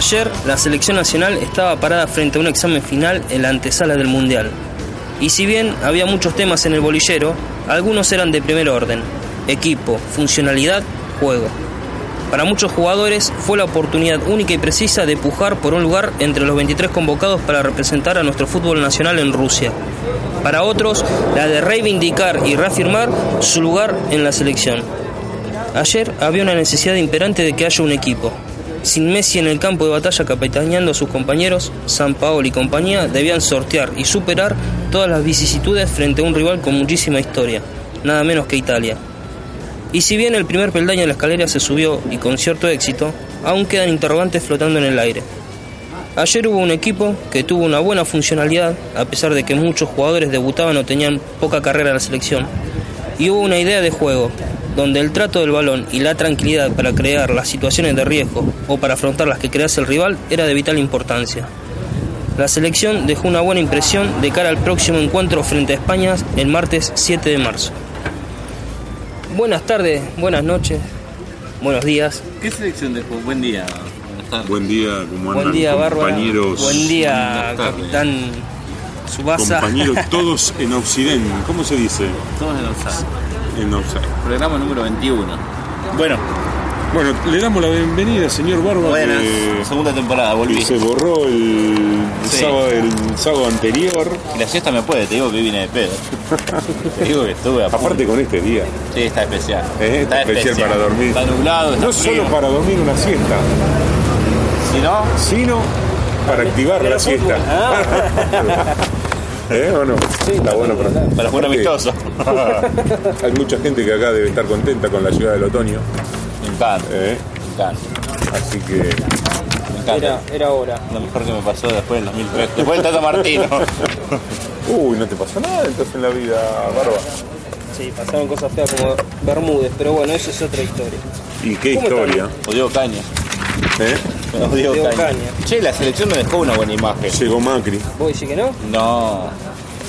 Ayer la selección nacional estaba parada frente a un examen final en la antesala del Mundial. Y si bien había muchos temas en el bolillero, algunos eran de primer orden. Equipo, funcionalidad, juego. Para muchos jugadores fue la oportunidad única y precisa de pujar por un lugar entre los 23 convocados para representar a nuestro fútbol nacional en Rusia. Para otros, la de reivindicar y reafirmar su lugar en la selección. Ayer había una necesidad imperante de que haya un equipo, sin Messi en el campo de batalla capitaneando a sus compañeros, San Paolo y compañía debían sortear y superar todas las vicisitudes frente a un rival con muchísima historia, nada menos que Italia. Y si bien el primer peldaño de la escalera se subió y con cierto éxito, aún quedan interrogantes flotando en el aire. Ayer hubo un equipo que tuvo una buena funcionalidad, a pesar de que muchos jugadores debutaban o tenían poca carrera en la selección, y hubo una idea de juego, donde el trato del balón y la tranquilidad para crear las situaciones de riesgo o para afrontar las que crease el rival era de vital importancia. La selección dejó una buena impresión de cara al próximo encuentro frente a España el martes 7 de marzo. Buenas tardes, buenas noches, buenos días. ¿Qué selección dejó? Buen día. Buen día, ¿cómo andan Buen día, compañeros? Buen día, capitán Subasa. Compañeros, todos en Occidente. ¿Cómo se dice? Todos en Osaka. En Occidente. Programa número 21. Bueno, Bueno, le damos la bienvenida, señor Barba. buenas. que- Segunda temporada, volví. que se borró el, Sí. sábado, el sábado anterior. La siesta me puede, te digo que vine de pedo. te digo que estuve a punto. Aparte con este día. Sí, está especial. Eh, está especial para dormir. Está nublado, está No frío. solo para dormir una siesta, Si no, sino para activar la siesta. ¿Eh o no? Está bueno para, para jugar Aparte, amistoso. Hay mucha gente que acá debe estar contenta con la llegada del otoño. me encanta, ¿eh? me encanta. Así que Me encanta. Era, era hora. Lo mejor que me pasó después del 2003. Después del Tata Martino. Uy, no te pasó nada entonces en la vida, Barba. Sí, pasaron cosas feas como Bermúdez, pero bueno, eso es otra historia. ¿Y qué ¿Cómo historia? O Diego Caña. ¿Eh? Diego Diego Caña. Caña. Che, la selección me dejó una buena imagen. Llegó Macri. ¿Vos decís que no? No,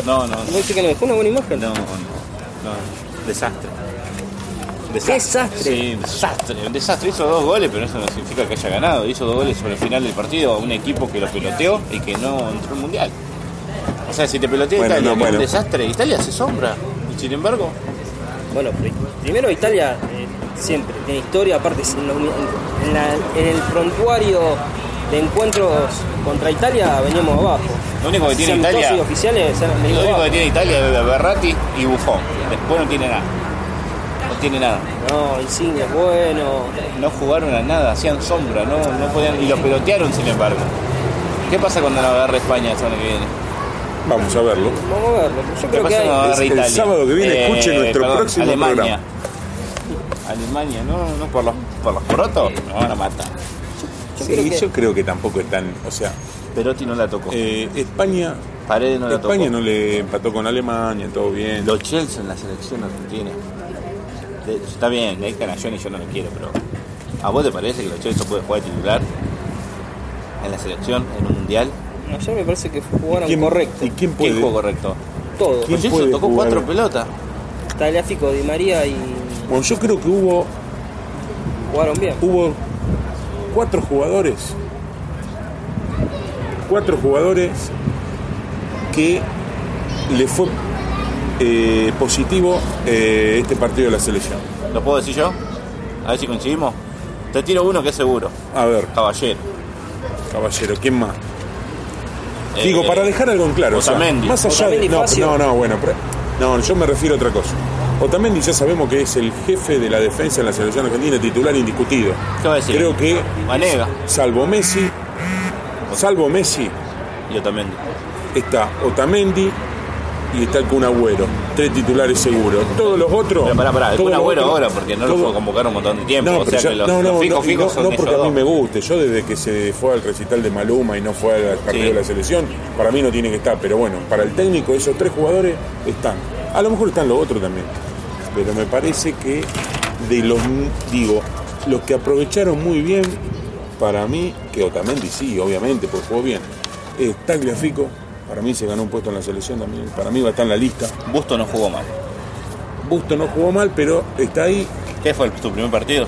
no, no. ¿Vos decís que no dejó una buena imagen? No, no, no. Desastre. Desastre. Sí, desastre. Un desastre. Hizo dos goles, pero eso no significa que haya ganado. Hizo dos goles sobre el final del partido a un equipo que lo peloteó y que no entró al mundial. O sea, si te pelotea Bueno, Italia, no, bueno. un desastre. Italia se sombra. Y sin embargo, Bueno, pri- primero Italia eh, siempre tiene historia, aparte en, la uni- en la- en el prontuario de encuentros contra Italia veníamos abajo. lo único que tiene Italia. oficiales Lo único abajo. que tiene Italia es Berratti y Buffon. Después no tiene nada. No tiene nada. No, Insigne es bueno. No jugaron a nada, hacían sombra, no, no podían. Y lo pelotearon sin embargo. ¿Qué pasa cuando no agarra España el semana que viene? Vamos a verlo. Vamos a verlo. Yo ¿Qué creo que hay. el Italia? Eh, sábado que viene, escuche nuestro próximo Alemania. programa. Alemania, no, no por los, por los porotos, nos van a matar. Yo Sí, creo que- yo creo que tampoco es tan. O sea, Perotti no la tocó. eh, España. Paredes no la España tocó. no le empató con Alemania, todo bien. Los Chelsea en la selección argentina. Está bien, hay canallón y yo no lo quiero, pero ¿a vos te parece que los Chelsea puede jugar de titular en la selección, en un mundial? Ayer me parece que jugaron ¿Quién- correcto. ¿Y quién ¿Quién puede? jugó correcto? Todo. ¿Quién Los Chelsea puede tocó jugar? cuatro pelotas. Tagliafico, Di María y Bueno, yo creo que hubo, jugaron bien. hubo cuatro jugadores. Cuatro jugadores que le fue eh, positivo eh, este partido de la selección. ¿Lo puedo decir yo? A ver si coincidimos. Te tiro uno que es seguro. A ver, Caballero. caballero, ¿quién más? Digo, Eh, para dejar algo en claro. o sea, más allá de. No, no, no, bueno. pero- no, yo me refiero a otra cosa. Otamendi ya sabemos que es el jefe de la defensa en la selección argentina, titular indiscutido. ¿Qué va a decir? Creo que, Vanega. salvo Messi, salvo Messi, Yo también. está Otamendi y está el Kun Agüero. Tres titulares seguros. Todos los otros. Pero pará, pará, el Kun Agüero ahora, porque no lo todos- puedo convocar un montón de tiempo. No, o pero sea ya- que los, no, no, los fijos no, fijos no, son no esos porque a mí me guste. Yo desde que se fue al recital de Maluma y no fue al partido Sí. de la selección, para mí no tiene que estar. Pero bueno, para el técnico esos tres jugadores están. A lo mejor están los otros también. Pero me parece que de los, digo, los que aprovecharon muy bien, para mí, que Otamendi sí, obviamente, porque jugó bien, es Tagliafico. Para mí se ganó un puesto en la selección también. Para mí va a estar en la lista. Busto no jugó mal. Busto no jugó mal, pero está ahí. ¿Qué fue tu primer partido?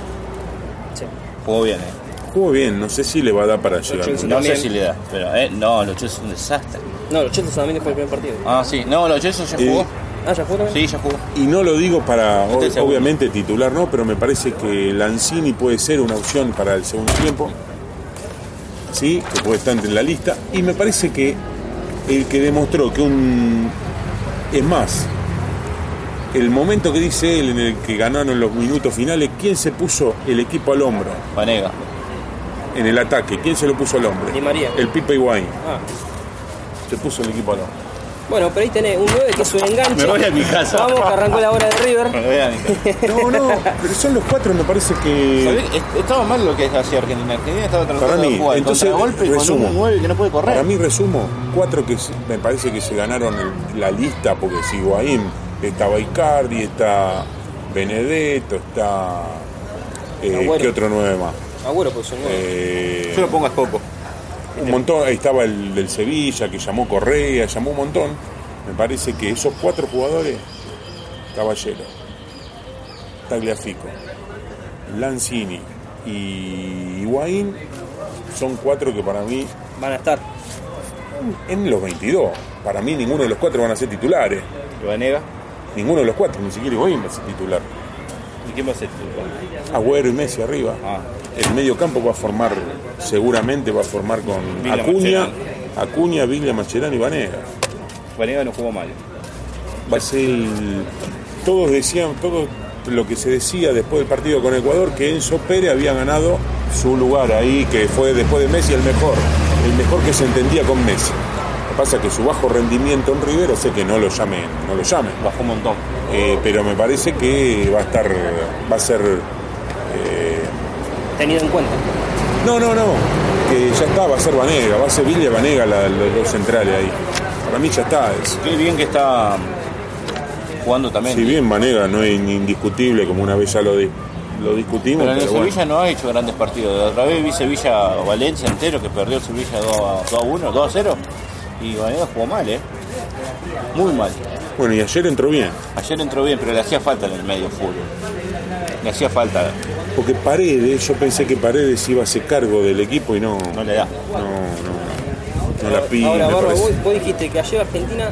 Sí. Jugó bien, eh. Jugó bien. No sé si le va a dar para llegar. Chelsea No También. sé si le da, pero eh, no, los Chelsea es un desastre. No, los Chelsea solamente fue el primer partido. Ah, sí. No, los Chelsea ya Y- jugó. Ah, ¿ya jugó también? Sí, ya jugó. Y no lo digo para, Este es el o- segundo. obviamente, titular no, pero me parece que Lanzini puede ser una opción para el segundo tiempo. Sí, que puede estar en la lista. Y me parece que el que demostró que un. Es más, el momento que dice él en el que ganaron los minutos finales, ¿quién se puso el equipo al hombro Vanega. en el ataque? ¿Quién se lo puso al hombro? Di María. El Pipa Higuaín. Ah. Se puso el equipo al hombro. Bueno, pero ahí tenés un 9 que es un enganche. Me voy a mi casa. Vamos, que arrancó la hora de River. Bueno, vean. No, no, pero son los cuatro, me parece que. Estaba mal lo que hacía Argentina. Argentina estaba tratando Para mí, de jugar entonces, golpe con resumo. un 9 que no puede correr. Para mí resumo, cuatro que me parece que se ganaron el- la lista, porque si Higuaín estaba Icardi, está Benedetto, está... eh. ¿Qué otro nueve más? Agüero, pues un 9. Eh, Yo lo pongo a Coco. Un montón, ahí estaba el del Sevilla, que llamó Correa, llamó un montón. Me parece que esos cuatro jugadores, Caballero, Tagliafico, Lanzini y Higuaín, son cuatro que para mí Van a estar. en los 22. Para mí ninguno de los cuatro van a ser titulares. Y Vanega. Ninguno de los cuatro, ni siquiera Higuaín va a ser titular. ¿Y quién va a ser titular? Agüero y Messi arriba. Ah. El medio campo va a formar, seguramente va a formar con Villa Acuña. Acuña, Villa, Macherano y Vanega. Vanega no jugó mal. Va a ser Todos decían, todo lo que se decía después del partido con Ecuador, que Enzo Pérez había ganado su lugar ahí, que fue después de Messi el mejor, el mejor que se entendía con Messi. Lo que pasa es que su bajo rendimiento en River hace que no lo llamen, no lo llamen. Bajó un montón. Eh, pero me parece que va a estar, va a ser, Tenido en cuenta. No, no, no, que ya está, va a ser Vanega, va a ser Villa Vanega la- los dos centrales ahí. Para mí ya está. es- Qué bien que está jugando también. si bien Vanega no es indiscutible, como una vez ya lo, di- lo discutimos, Pero en el pero bueno. Sevilla no ha hecho grandes partidos. La otra vez vi Sevilla-Valencia entero, que perdió el Sevilla 2 a, 2 a 1, 2 a 0. Y Vanega jugó mal, ¿eh? Muy mal. Bueno, y ayer entró bien, Ayer entró bien, pero le hacía falta en el medio fútbol. Le hacía falta, porque Paredes, yo pensé que Paredes iba a ser cargo del equipo y no, no, no le da. no, no la pide, Ahora, Barba, vos, vos dijiste que ayer Argentina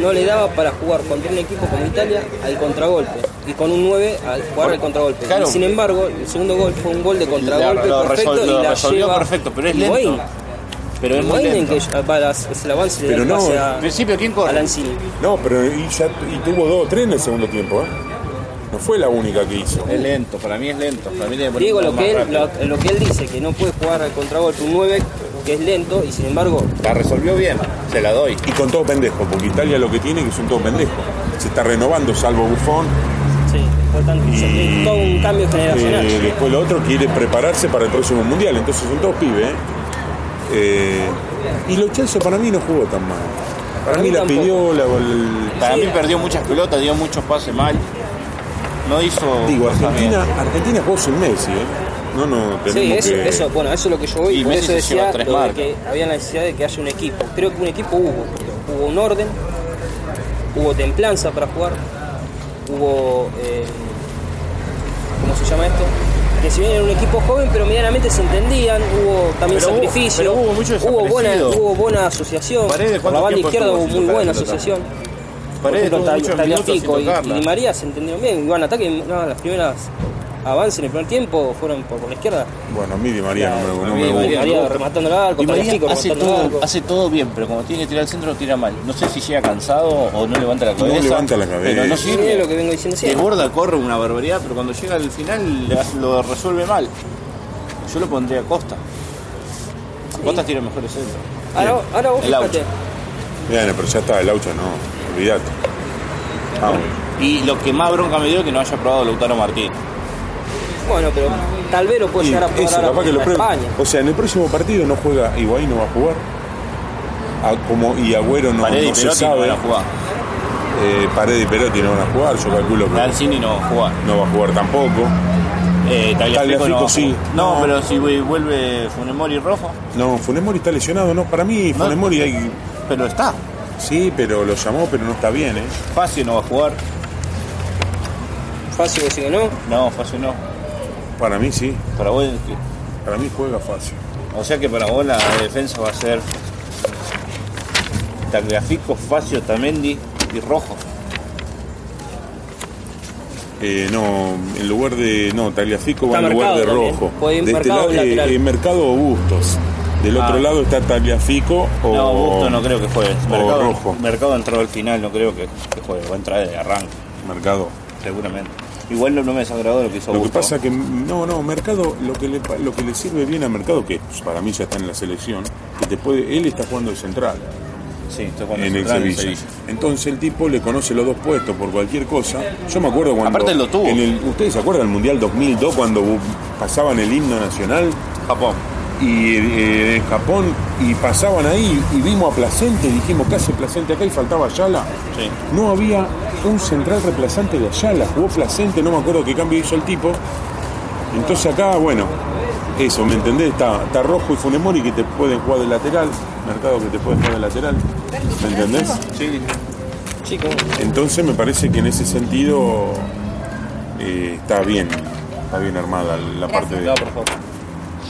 no le daba para jugar contra un equipo como Italia al contragolpe y con un 9 al jugar al contragolpe. claro. Y sin embargo, el segundo gol fue un gol de contragolpe Lo perfecto y la resolvió lleva perfecto, pero es lento. Pero es muy lento. que se la avance Pero no, a, principio, ¿quién a corre? Lanzini. No, pero y, ya, y tuvo dos o tres en el segundo tiempo, ¿eh? Fue la única que hizo. Es lento, para mí es lento. Para mí un lo que, él, rápido. lo, lo que él dice, que no puede jugar al contragolpe un 9 que es lento y sin embargo La resolvió bien, se la doy. Y con todo pendejo, porque Italia lo que tiene es que son todos pendejos. Se está renovando, salvo Buffon. sí, tan- Y todo un cambio generacional. eh, después lo otro quiere prepararse para el próximo mundial. Entonces son todos pibes. ¿eh? Eh, y Lo Chelsea para mí no jugó tan mal. Para, Para mí mí la tampoco. pidió, la, el- Para Sí. mí perdió muchas pelotas, dio muchos pases mal. No hizo. digo, Argentina. Argentina jugó sin Messi. ¿eh? No, no, Sí, tenemos eso, que... eso, bueno, eso es lo que yo voy, Y por Messi eso decía tres lo de que había la necesidad de que haya un equipo. Creo que un equipo hubo, hubo un orden, hubo templanza para jugar, hubo, eh, ¿cómo se llama esto? Que si bien era un equipo joven, pero medianamente se entendían, hubo también Pero hubo- sacrificio, pero hubo mucho hubo buena, hubo buena asociación, Paredes, por la ¿cuánto banda izquierda hubo muy buena asociación. Paredes Por ejemplo, muchos minutos sin Tagliafico y, y Di María se entendieron bien, iban ataque, no, las primeras avance en el primer tiempo fueron por, por la izquierda. Bueno, a mí Di María no me, no a me mí Di gusta. María- rematando el arco, Di María hace el todo, arco. hace todo bien, pero cuando tiene que tirar al centro, tira mal. No sé si llega cansado o no levanta la No cabeza. levanta la cabeza. Pero no Sí, sirve. es lo que vengo diciendo siempre. Desborda, corre una barbaridad, pero cuando llega al final lo resuelve mal. Yo lo pondría a Costa. Costa tira mejores centros. Ahora, ahora vos El fíjate. Bueno, pero ya está, el Aucho no, olvídate. Vamos. Y lo que más bronca me dio es que no haya probado Lautaro Martínez. Bueno, pero tal vez lo puede llegar a probar eso, ahora capaz que lo contra pruebe. España. O sea, en el próximo partido no juega, Higuaín no va a jugar. A- como, y Agüero no, Paredes no y se no sabe. van a jugar. Eh, Paredes y Perotti no van a jugar, yo calculo que Lanzini no va a jugar. no va a jugar tampoco. Eh, Tagliafico no sí. No, No. pero si vuelve Funemori rojo, No, Funemori está lesionado, no, para mí No. Funemori hay... pero está. Sí, pero lo llamó, pero no está bien, ¿eh? Facio no va a jugar. Fácil decir que no. No, Facio no. Para mí sí, Para vos, para mí juega fácil. o sea que para vos la defensa va a ser Tagliafico, Facio, Tamendi y Rojo. Eh, no, en lugar de. No, Tagliafico va en lugar de también. rojo. Puede ir de este Mercado lado, eh, eh, Mercado o Bustos. Del Ah. otro lado está Tagliafico o. No, Busto no creo que juegue. Mercado, Rojo. Mercado entró al final, no creo que, que juegue. Va a entrar de arranque, Mercado. seguramente. Igual no, no me desagradó lo que hizo Lo que pasa que. No, no, Mercado, lo que, le, lo que le sirve bien a Mercado, que para mí ya está en la selección, que te puede. Él está jugando de central. Sí, en el central en Sevilla. Entonces el tipo le conoce los dos puestos por cualquier cosa. Yo me acuerdo cuando. Aparte lo tuvo. En el, ¿Ustedes se acuerdan del Mundial 2002 cuando pasaban el himno nacional? Japón. Y eh, en Japón y pasaban ahí y vimos a Placente, dijimos ¿qué hace Placente acá? y faltaba Ayala. Sí. No había un central reemplazante de Ayala, jugó Placente, no me acuerdo qué cambio hizo el tipo. Entonces acá, bueno, eso, ¿me entendés? Está, está Rojo y Funemori que te pueden jugar de lateral, Mercado que te puede jugar de lateral, ¿me entendés? Sí. Chicos, Entonces me parece que en ese sentido eh, está bien, está bien armada la parte de No, por favor.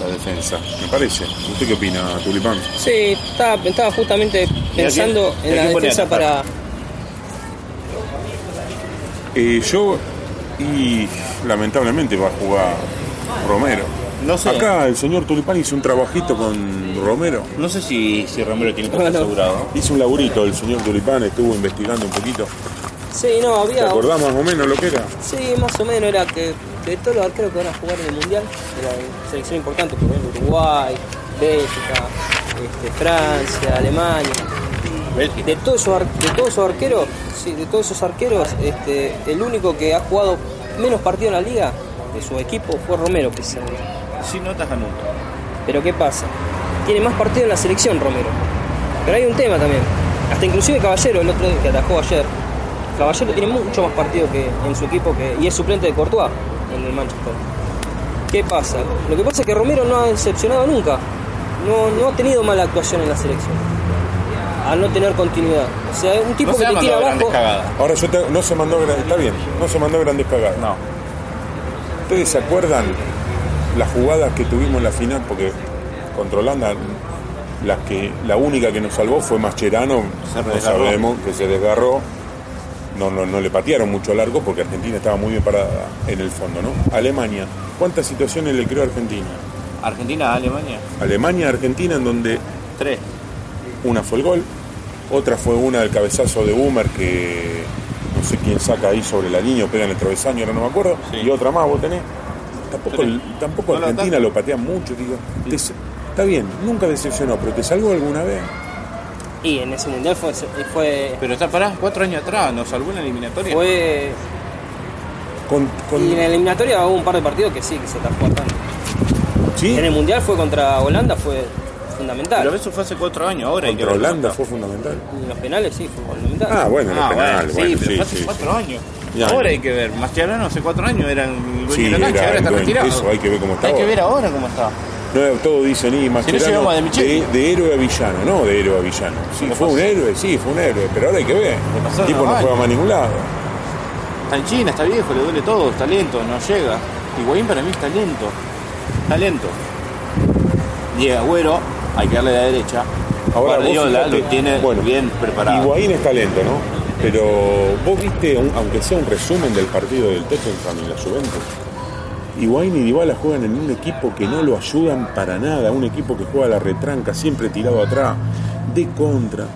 La defensa, me parece. ¿Usted qué opina, Tulipán? sí, estaba, estaba justamente pensando ¿Y a en la defensa para. Eh, yo, y lamentablemente va a jugar Romero. No sé. Acá el señor Tulipán hizo un trabajito con Romero. No sé si, si Romero tiene puesto Bueno. asegurado. Hizo un laburito el señor Tulipán, estuvo investigando un poquito. Sí, no, ¿Te había. acordás más o menos lo que era? Sí, más o menos era que de todos los arqueros que van a jugar en el mundial, de la selección importante, por ejemplo Uruguay, Bélgica, este, Francia, Alemania, de todos esos, de todos esos arqueros, sí, de todos esos arqueros, este, el único que ha jugado menos partidos en la liga de su equipo fue Romero, precisamente. Si no ataja nunca. Pero ¿qué pasa? Tiene más partidos en la selección Romero. Pero hay un tema también. Hasta inclusive Caballero, el otro día que atajó ayer, Caballero tiene mucho más partidos que en su equipo que, y es suplente de Courtois en el Manchester. ¿Qué pasa? Lo que pasa es que Romero no ha decepcionado nunca. No, no ha tenido mala actuación en la selección. Al no tener continuidad. O sea, es un tipo No se que ha te tira grandes abajo. Ahora yo te- no se mandó gran- está bien, no se mandó grandes cagadas. No. ¿Ustedes se acuerdan las jugadas que tuvimos en la final? Porque contra Holanda, las que, la única que nos salvó fue Mascherano, Se no sabemos, que se desgarró. No, no, no le patearon mucho largo porque Argentina estaba muy bien parada en el fondo, ¿no? Alemania, ¿cuántas situaciones le creó a Argentina? Argentina, Alemania. Alemania, Argentina, en donde Tres. una fue el gol, otra fue una del cabezazo de Boomer que no sé quién saca ahí sobre la línea o pega en el travesaño, ahora no me acuerdo, Sí. y otra más vos tenés. Tampoco, tampoco No Argentina lo patea mucho, digo. Te- está bien, nunca decepcionó, pero ¿te salvó alguna vez? Y en ese mundial fue, fue, Pero está pará, cuatro años atrás, nos salvó en la eliminatoria. fue Con, con- Y en la eliminatoria hubo un par de partidos que sí, que se atajó bastante. ¿Sí? En el mundial fue contra Holanda, fue fundamental. Pero eso fue hace cuatro años, ahora hay que Contra ver Holanda fue fundamental. Y en los penales sí, fue fundamental. Ah, bueno, los Ah, bueno, penales, sí, bueno, pero sí, fue hace sí. cuatro años. Ya, ahora hay que ver. Mascherano hace cuatro años era el dueño Sí, de la cancha, ahora está retirado. Eso, hay que ver cómo está Hay que ver ahora cómo está. No, todos dicen, y Mascherano llevamos a De de, de héroe a villano, no de héroe a villano. Sí, fue un héroe, sí, fue un héroe, pero ahora hay que ver. El tipo no juega más a ningún lado. Está en China, está viejo, le duele todo, está lento, no llega. Higuaín para mí está lento. Está lento. Y Agüero, hay que darle de la derecha. Ahora Guardiola lo tiene bueno, bien preparado. Higuaín es talento, ¿no? Pero vos viste, un- aunque sea un resumen del partido del Tottenham y la Juventus. Higuaín y Dybala juegan en un equipo que no lo ayudan para nada, un equipo que juega a la retranca, siempre tirado atrás, de contra.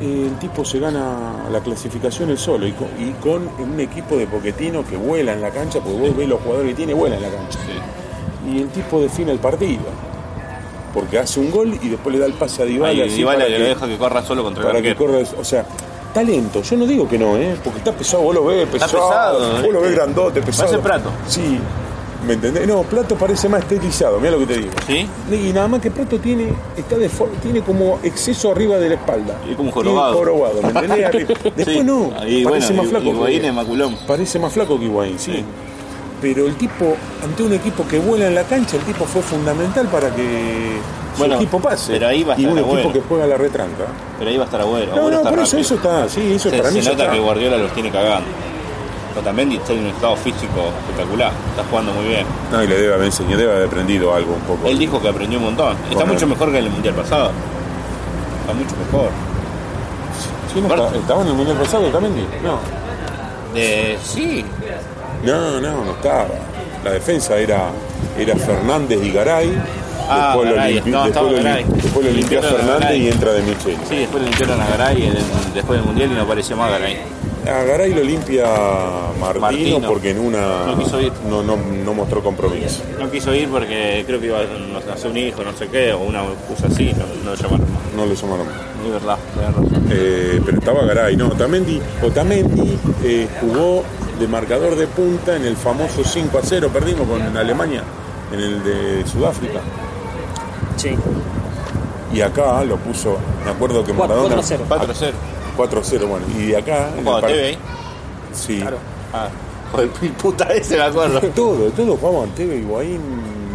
El tipo se gana la clasificación el solo y con, y con un equipo de Poquetino que vuela en la cancha, porque vos ves los jugadores que tiene, vuela en la cancha. Y el tipo define el partido. Porque hace un gol y después le da el pase a Dybala. Así Dybala que lo deja que corra solo contra el para que arquero. corra, o sea, talento, yo no digo que no, ¿eh? porque está pesado, vos lo ves pesado, pesado, vos lo ves grandote, pesado. Parece Prato. Sí, ¿me entendés? No, Plato parece más estetizado, mira lo que te digo. ¿Sí? Y nada más que Prato tiene, está de tiene como exceso arriba de la espalda. Y como Tiene jorobado. jorobado, ¿me entendés? Después Sí. no, Ahí, parece bueno, más flaco. Higuaín es maculón. Parece más flaco que Higuaín, sí. Pero el tipo, ante un equipo que vuela en la cancha, el tipo fue fundamental para que Bueno, su equipo pase. pero ahí va a y un estar equipo que juega la retranca. Pero ahí va a estar Agüero. No, Agüero no, por eso, rápido. eso está, sí, eso se, para mí se ya nota está. que Guardiola los tiene cagando. Otamendi está en un estado físico espectacular. Está jugando muy bien. No, y le debe haber enseñado, debe haber aprendido algo un poco. Él dijo que aprendió un montón. Está mucho mejor que en el mundial pasado. Está mucho mejor. Sí, no, está- ¿Estaba en el mundial pasado también? No. Eh, sí. No, no, no estaba. La defensa era, era Fernández y Garay. Ah, después, Garay, lo, no, después, lo, Garay. lo limpió Fernández y entra de Michel. Sí, después le limpiaron a Garay en el- después del mundial y no apareció más Garay. A Garay lo limpia Martino, Martino. porque en una No quiso ir. no, no, no mostró compromiso. No quiso ir porque creo que iba a nacer un hijo, no sé qué, o una cosa así, no, no lo llamaron más. No le llamaron más. Es verdad, razón. Eh, pero estaba Garay, no, Otamendi, Otamendi eh, jugó de marcador de punta en el famoso 5 a 0, perdimos con Alemania, en el de Sudáfrica. Sí. Y acá lo puso, me acuerdo que Cuatro- Maradona... 4-0. 4-0. 4-0, bueno, y de acá... en Jugaba par- TV. Sí. Ah, joder, puta ese me acuerdo. Todo, todo jugaban TV, Higuaín,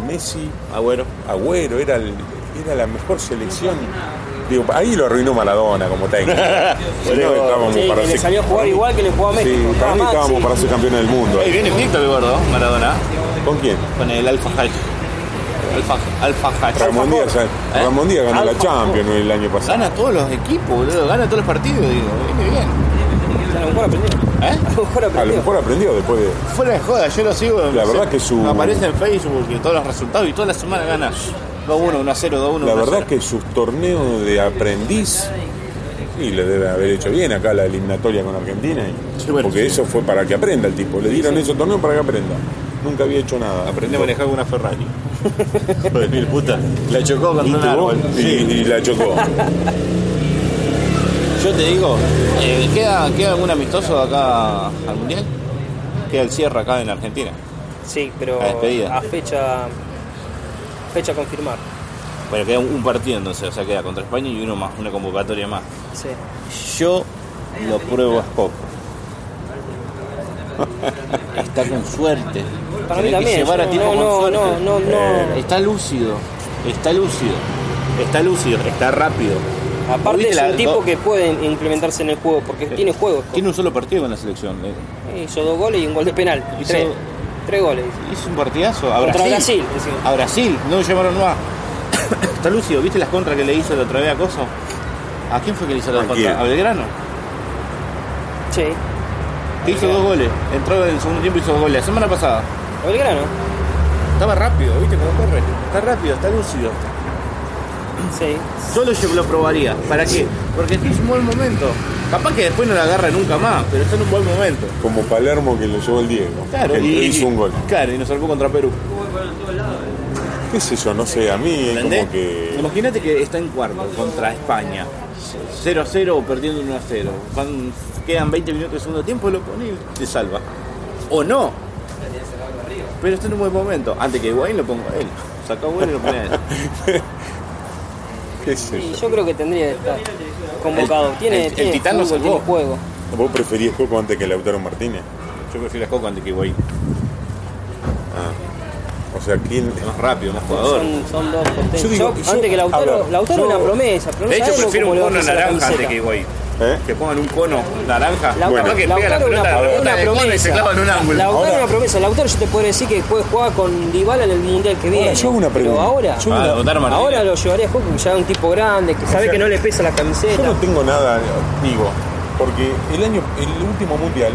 Messi, Agüero. Agüero, era, el- era la mejor selección. Digo, ahí lo arruinó Maradona como técnico. Si no, estábamos Sí, para que le ser- salió a jugar igual que le jugaba a México. Sí, para mí estábamos sí. para ser campeones del mundo. Ahí viene invicto el gordo, Maradona, ¿Con quién? con el Alfa High. Alfa. Ramón Díaz, ¿Eh? Ramón Díaz ganó la Champions el año pasado. Gana todos los equipos, boludo. Gana todos los partidos, digo. Viene bien. A lo mejor aprendió. ¿Eh? A lo mejor A lo aprendió. mejor aprendió después de. Fuera de joda, yo lo sigo. La verdad que su- Aparece en Facebook y todos los resultados y toda la semana gana 2-1, 1-0, 2-1. La verdad que sus torneos de aprendiz. Sí, le debe haber hecho bien acá la eliminatoria con Argentina. y- Sí, bueno, porque sí. eso fue para que aprenda el tipo. Le dieron esos torneos para que aprenda. Nunca había hecho nada. Aprendí a manejar con una Ferrari. Joder, mil puta. La chocó contra un ¿Viste vos? árbol. Y, y la chocó. Yo te digo, eh, ¿queda, ¿queda algún amistoso acá al Mundial? Queda el cierre acá en Argentina. Sí, pero La despedida. a fecha fecha a confirmar. Bueno, queda un, un partido entonces, o sea, queda contra España y uno más, una convocatoria más. Sí. Yo lo pruebo a poco. Está con suerte. Para mí que también. llevar a yo- tipo no, con no, suerte. no, no, no. Eh, está lúcido, está lúcido, está lúcido, está rápido. Aparte ¿Viste es un tipo que puede implementarse en el juego, porque tiene juego. Tiene un solo partido con la selección. eh. Hizo dos goles y un gol de penal. Hizo- Tres. Tres goles. Hizo un partidazo. A Contra Brasil. Brasil. A Brasil, no lo llamaron más. está lúcido, ¿viste las contras que le hizo la otra vez a Coso? ¿A quién fue que le hizo la contra? ¿A Belgrano? Sí. Que hizo dos goles. Entró en el segundo tiempo y hizo dos goles. La semana pasada. Belgrano. Estaba rápido, ¿viste cómo corre? Está rápido, está lúcido. Sí. Yo lo, lo probaría. ¿Para qué? Porque es un buen momento. Capaz que después no la agarra nunca más, pero está en un buen momento. Como Palermo que lo llevó el Diego. Claro, que y hizo un gol. Claro, y nos salvó contra Perú. ¿Qué sé yo? No sé, a mí es como que. Imagínate que está en cuarto contra España. 0 a 0 o perdiendo 1 a 0. Van- quedan 20 minutos de segundo tiempo, lo pone y te salva. O no. Pero está en un buen momento. Antes que Higuaín lo pongo a él. Saca a Higuaín y lo pone a él. ¿Qué sé Y yo? yo creo que tendría que estar convocado. El- tiene, el- el tiene Titán lo fútbol, salvó. tiene juego. ¿Vos preferís Coco antes que Lautaro Martínez? Yo prefiero a Coco antes que Higuaín. Ah. O sea, ¿quién.? Es más rápido, más jugador. Son, son dos potentes. Yo digo- Yo- yo- antes que Lautaro, Lautaro yo- es una promesa. Pero no De hecho, sabemos prefiero cómo un le va a cono la naranja antes camiseta. que Higuaín. ¿Eh? Que pongan un cono naranja. Lautaro, Capaz que pega la Lautaro pelota, una, la una pelota de cono y se promesa. clava en un ángulo. Lautaro Ahora- es una promesa. Lautaro yo te puedo decir que puede jugar con Dybala en el mundial que viene. yo hago una pregunta. Pero ahora, Yo Ah, una- Lautaro Martínez. ahora lo llevaría a juego porque ya es un tipo grande que sabe sea, que no le pesa la Yo camiseta. no tengo nada, digo, porque el año, el último mundial,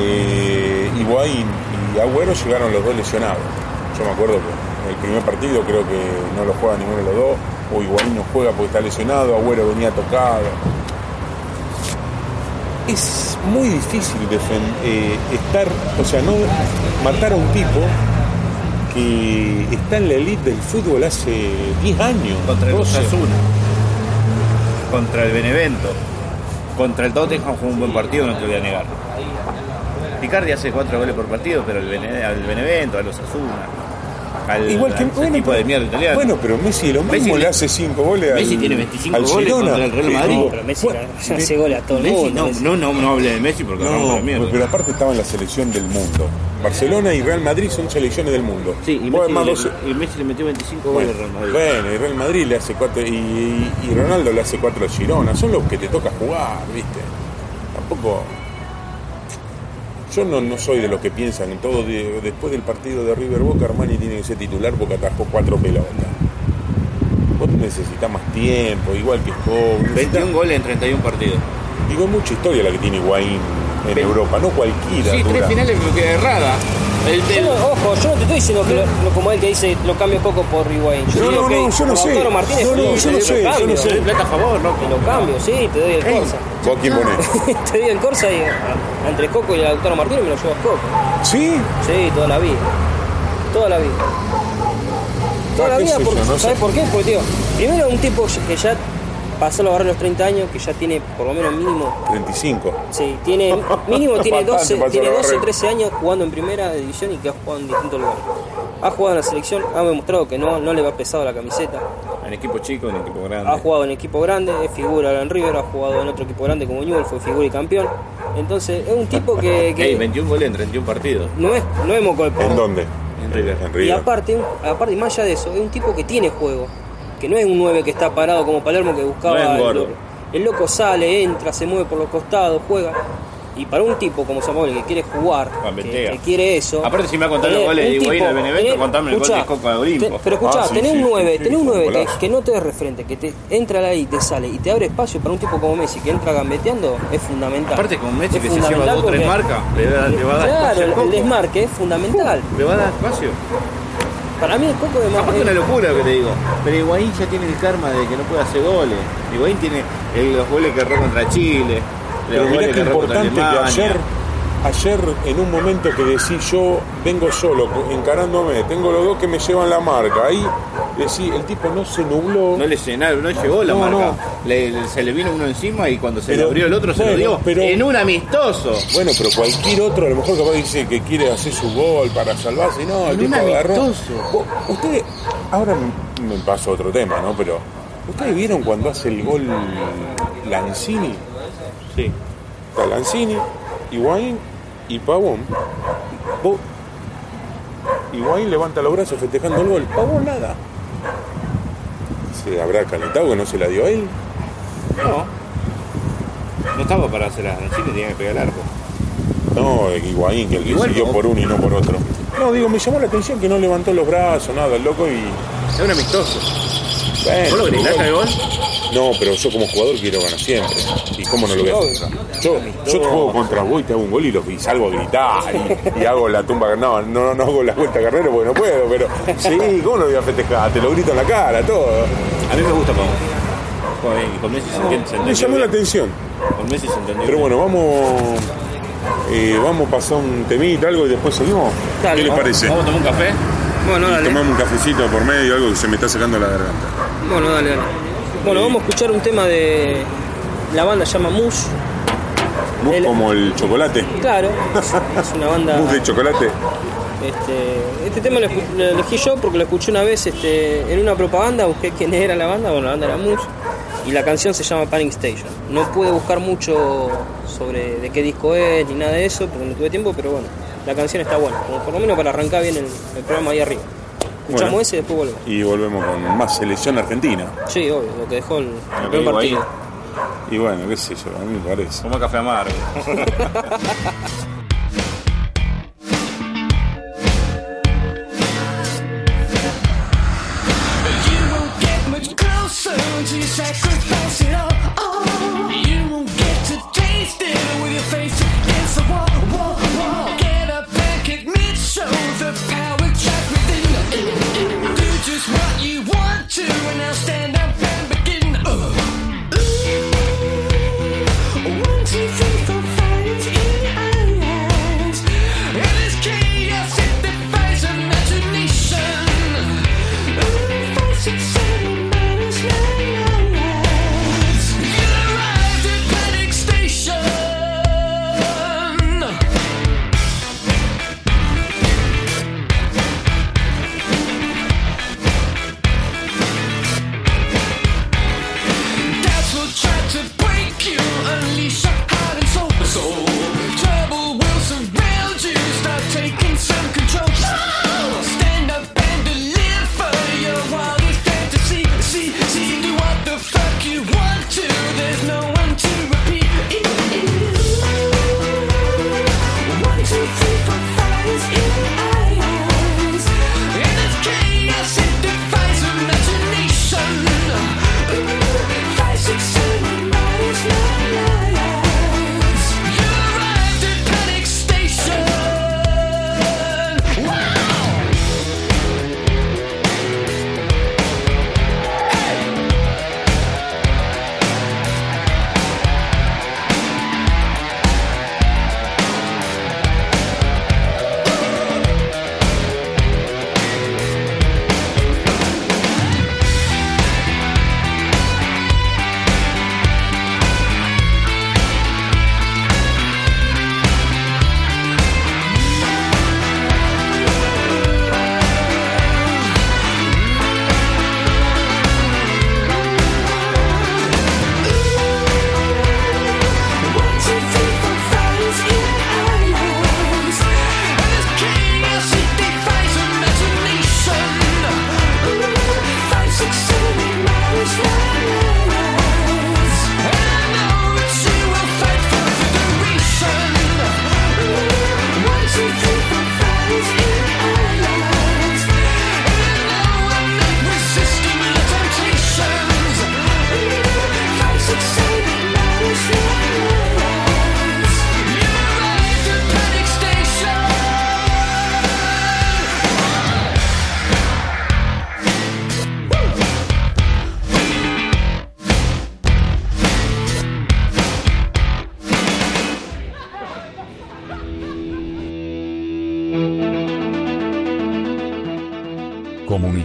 eh, Higuaín y Agüero llegaron los dos lesionados. Yo me acuerdo que en el primer partido creo que no lo juega ninguno de los dos, o Higuaín no juega porque está lesionado, Agüero venía tocado. Es muy difícil eh, estar, o sea, no matar a un tipo que está en la elite del fútbol hace 10 años. Contra el 12. Osasuna. Contra el Benevento. Contra el Tottenham fue un buen partido, no te voy a negar. Picardi hace cuatro goles por partido, pero el Bene- al Benevento, al Osasuna, al, Igual que al ese bueno, tipo de mierda italiano. Bueno, pero Messi lo Messi mismo le- le hace 5 goles al Messi tiene 25 al goles Girona. contra el Real Madrid. Pero Messi bueno, hace goles a todo Messi, no, Messi. no, no, no hable de Messi porque No, la mierda. pero aparte estaba en la selección del mundo. Barcelona y Real Madrid son selecciones del mundo. Sí, y Messi, además le, y Messi le metió 25 bueno, goles al Real Madrid. bueno, y Real Madrid le hace 4 y, y Ronaldo le hace 4 al Girona. Son los que te toca jugar, ¿viste? Tampoco. Yo no, no soy de los que piensan en todo. de- después del partido de River Boca, Armani tiene que ser titular porque atajó 4 pelotas. Vos necesitas más tiempo, igual que Joe. 21 goles en 31 partidos. Digo, es mucha historia la que tiene Higuaín en Europa, no cualquiera. Sí, tres finales creo El Yo no- ojo, yo no te estoy diciendo que lo, lo- como él que dice lo cambio poco por Higuaín. Yo No, digo no, que no, yo no por sé. Martínez No, no, yo no te sé, lo yo no cambio, sé. plata a favor, ¿no? Te lo cambio, sí, te doy el Ey. Corsa. ¿Vos quién ponés? te doy el Corsa y a- entre Coco y Lautaro Martínez me lo llevas Coco. ¿Sí? Sí, toda la vida. Toda la vida. Toda Ah, la qué vida, no ¿sabes por qué? Porque, tío, primero un tipo que ya pasó a los 30 años, que ya tiene por lo menos mínimo 35. Sí, tiene, mínimo tiene Bastante 12, pasó tiene la 12 barrera. 13 años jugando en primera división y que ha jugado en distintos lugares. Ha jugado en la selección, ha demostrado que no, no le va pesado la camiseta. En equipo chico, en equipo grande. Ha jugado en equipo grande, es figura en River, ha jugado en otro equipo grande como Newell, fue figura y campeón. Entonces, es un tipo que, que Ey, 21 goles en 31 partidos. no es, no es moco de ¿En dónde? En River. En Y River. aparte, aparte, y más allá de eso, es un tipo que tiene juego. Que no es un 9 que está parado como Palermo que buscaba. No es un el, loco. el loco sale, entra, se mueve por los costados, juega. Y para un tipo como Samuel que quiere jugar, que, Gambetea. que quiere eso. Aparte, si me va a contar tener los goles de Higuaín al Benevento, tener- contame el gol de Coca de Olimpo. te- pero escuchá, Ah, sí, tenés sí, un sí, 9, sí, tenés un fue un 9 que, no te de frente, que te entra ahí y te sale y te abre espacio para un tipo como Messi que entra gambeteando, es fundamental. Aparte, con Messi Es que se lleva 2 3 porque- marcas, le, da- le va a dar Claro, el, desmarque es fundamental. Le va a dar espacio. Para mí el Coco de Aparte una locura lo que te digo. Pero Higuaín ya tiene el karma de que no puede hacer goles. Higuaín tiene el- los goles que erró contra Chile. Pero los mirá goles qué erró contra importante que Alemania. ayer, ayer en un momento que decís yo vengo solo, encarándome, tengo los dos que me llevan la marca, ahí decís, el tipo no se nubló. No le llenaron, no llegó la No, marca. no. Le- le- se le vino uno encima y cuando se Pero- le abrió el otro se lo dio. pero- en un amistoso. Bueno, pero cualquier otro a lo mejor capaz dice que quiere hacer su gol para salvarse. No, el En un tipo agarró. amistoso. Vos- Ustedes, ahora me, me paso a otro tema, ¿no? Pero, ¿ustedes vieron cuando hace el gol Lanzini? Sí. Está Lanzini, Higuaín y Pavón. Vos- Higuaín levanta los brazos festejando el gol. Pavón nada. ¿Se habrá calentado que no se la dio a él? No. No estaba para hacer la Chile, tenía que pegar el arco. No, Higuaín, que el que siguió no. por uno y no por otro. No, digo, me llamó la atención que no levantó los brazos, nada, el loco y. Es un amistoso. Bueno, ¿Vos lo gol? No, pero yo como jugador quiero ganar siempre. ¿Y cómo no lo voy a hacer? Yo, yo te juego contra vos y te hago un gol y, lo, y salgo a gritar y, y hago la tumba. No, no, no hago la vuelta carrera porque no puedo, pero sí, ¿cómo no voy a festejar? Te lo grito en la cara, todo. A mí me gusta. Joder, Y con Messi se entiende. se Me llamó la atención. Con Messi se entendió. Pero bueno, vamos. eh, vamos a pasar un temita, algo y después seguimos. Dale, ¿Qué les parece? Vamos a tomar un café. Bueno, dale. tomamos un cafecito por medio, algo que se me está sacando la garganta. Bueno, dale, dale. Bueno, vamos a escuchar un tema de. La banda se llama. Mousse El- como el chocolate. Claro, es, una banda. Mousse de chocolate. Este, este tema lo, elegí yo porque lo escuché una vez este, en una propaganda, busqué quién era la banda, bueno, la banda era Mus, y la canción se llama Panic Station. No pude buscar mucho sobre de qué disco es ni nada de eso, porque no tuve tiempo, pero bueno, la canción está buena, como por lo menos para arrancar bien el, el programa ahí arriba. Escuchamos Bueno. ese y después volvemos. Y volvemos con más selección argentina. Sí, obvio, lo que dejó el, primer ahí. partido. Y bueno, qué sé yo, a mí me parece. Toma café amargo.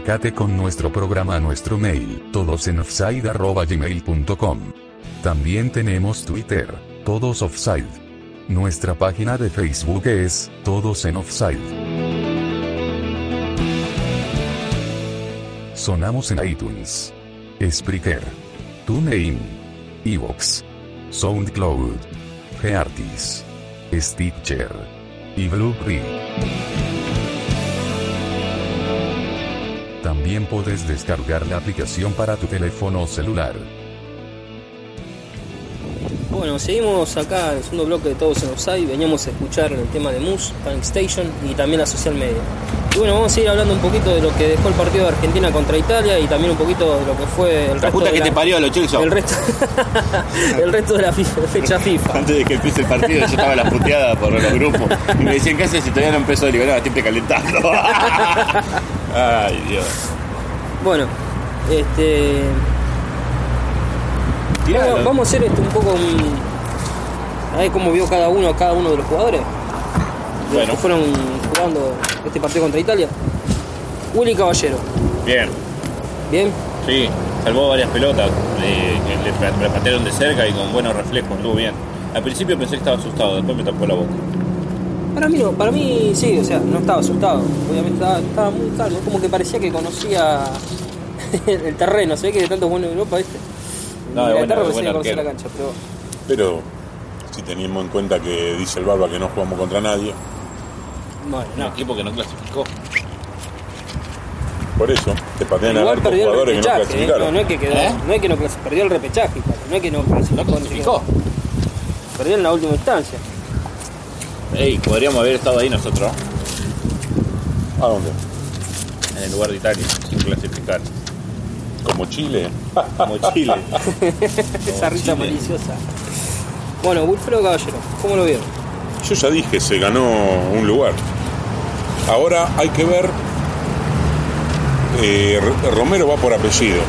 Comunicate con nuestro programa nuestro mail, todosenofside.gmail.com. También tenemos Twitter, Todos Offside. Nuestra página de Facebook es, Todos en Offside. Sonamos en iTunes, Spreaker, TuneIn, Evox, SoundCloud, Geartis, Stitcher y Blueberry. También puedes descargar la aplicación para tu teléfono celular. Bueno, seguimos acá en el segundo bloque de Todos en Offside. Veníamos a escuchar el tema de Moose, Panic Station y también la social media. Y bueno, vamos a seguir hablando un poquito de lo que dejó el partido de Argentina contra Italia y también un poquito de lo que fue el La resto puta de que la, te parió, lo Chelsea. el resto, el resto de la FIFA- fecha FIFA. Antes de que empiece el partido, yo estaba la puteada por los grupos. Y me decían, ¿qué haces si todavía no empezó a liberar? Siempre calentando. Ay, Dios. Bueno, este. Tiralo. Vamos, vamos a hacer esto un poco un. A ver cómo vio cada uno cada uno de los jugadores. de los Bueno. que fueron jugando este partido contra Italia. Willy Caballero, Bien, ¿bien? sí. Salvó varias pelotas. eh, le, le patearon de cerca y con buenos reflejos. Estuvo bien. Al principio pensé que estaba asustado, después me tapó la boca. Para mí no, para mí sí, o sea, no estaba asustado. Obviamente estaba, estaba muy calmo, como que parecía que conocía el terreno, se ve que de tanto bueno en Europa, ¿viste? No, En es Inglaterra bueno, es recién buen conocía la cancha, pero Pero si tenemos en cuenta que dice el Barba que no jugamos contra nadie, bueno, Un no. equipo que no clasificó. por eso te patean a el jugadores que no repechaje, ¿eh? clasificaron. no, no es que quedó, ¿Eh? no es que no perdió el repechaje, no es que no clasificó, ¿No clasificó? perdió en la última instancia. Ey, podríamos haber estado ahí nosotros, ¿A dónde? en el lugar de Italia, sin clasificar. Como Chile. Como Chile. Esa risa maliciosa. Bueno, Wilfredo Caballero, ¿cómo lo vieron? Yo ya dije, se ganó un lugar. Ahora hay que ver. eh, Romero va por apellido.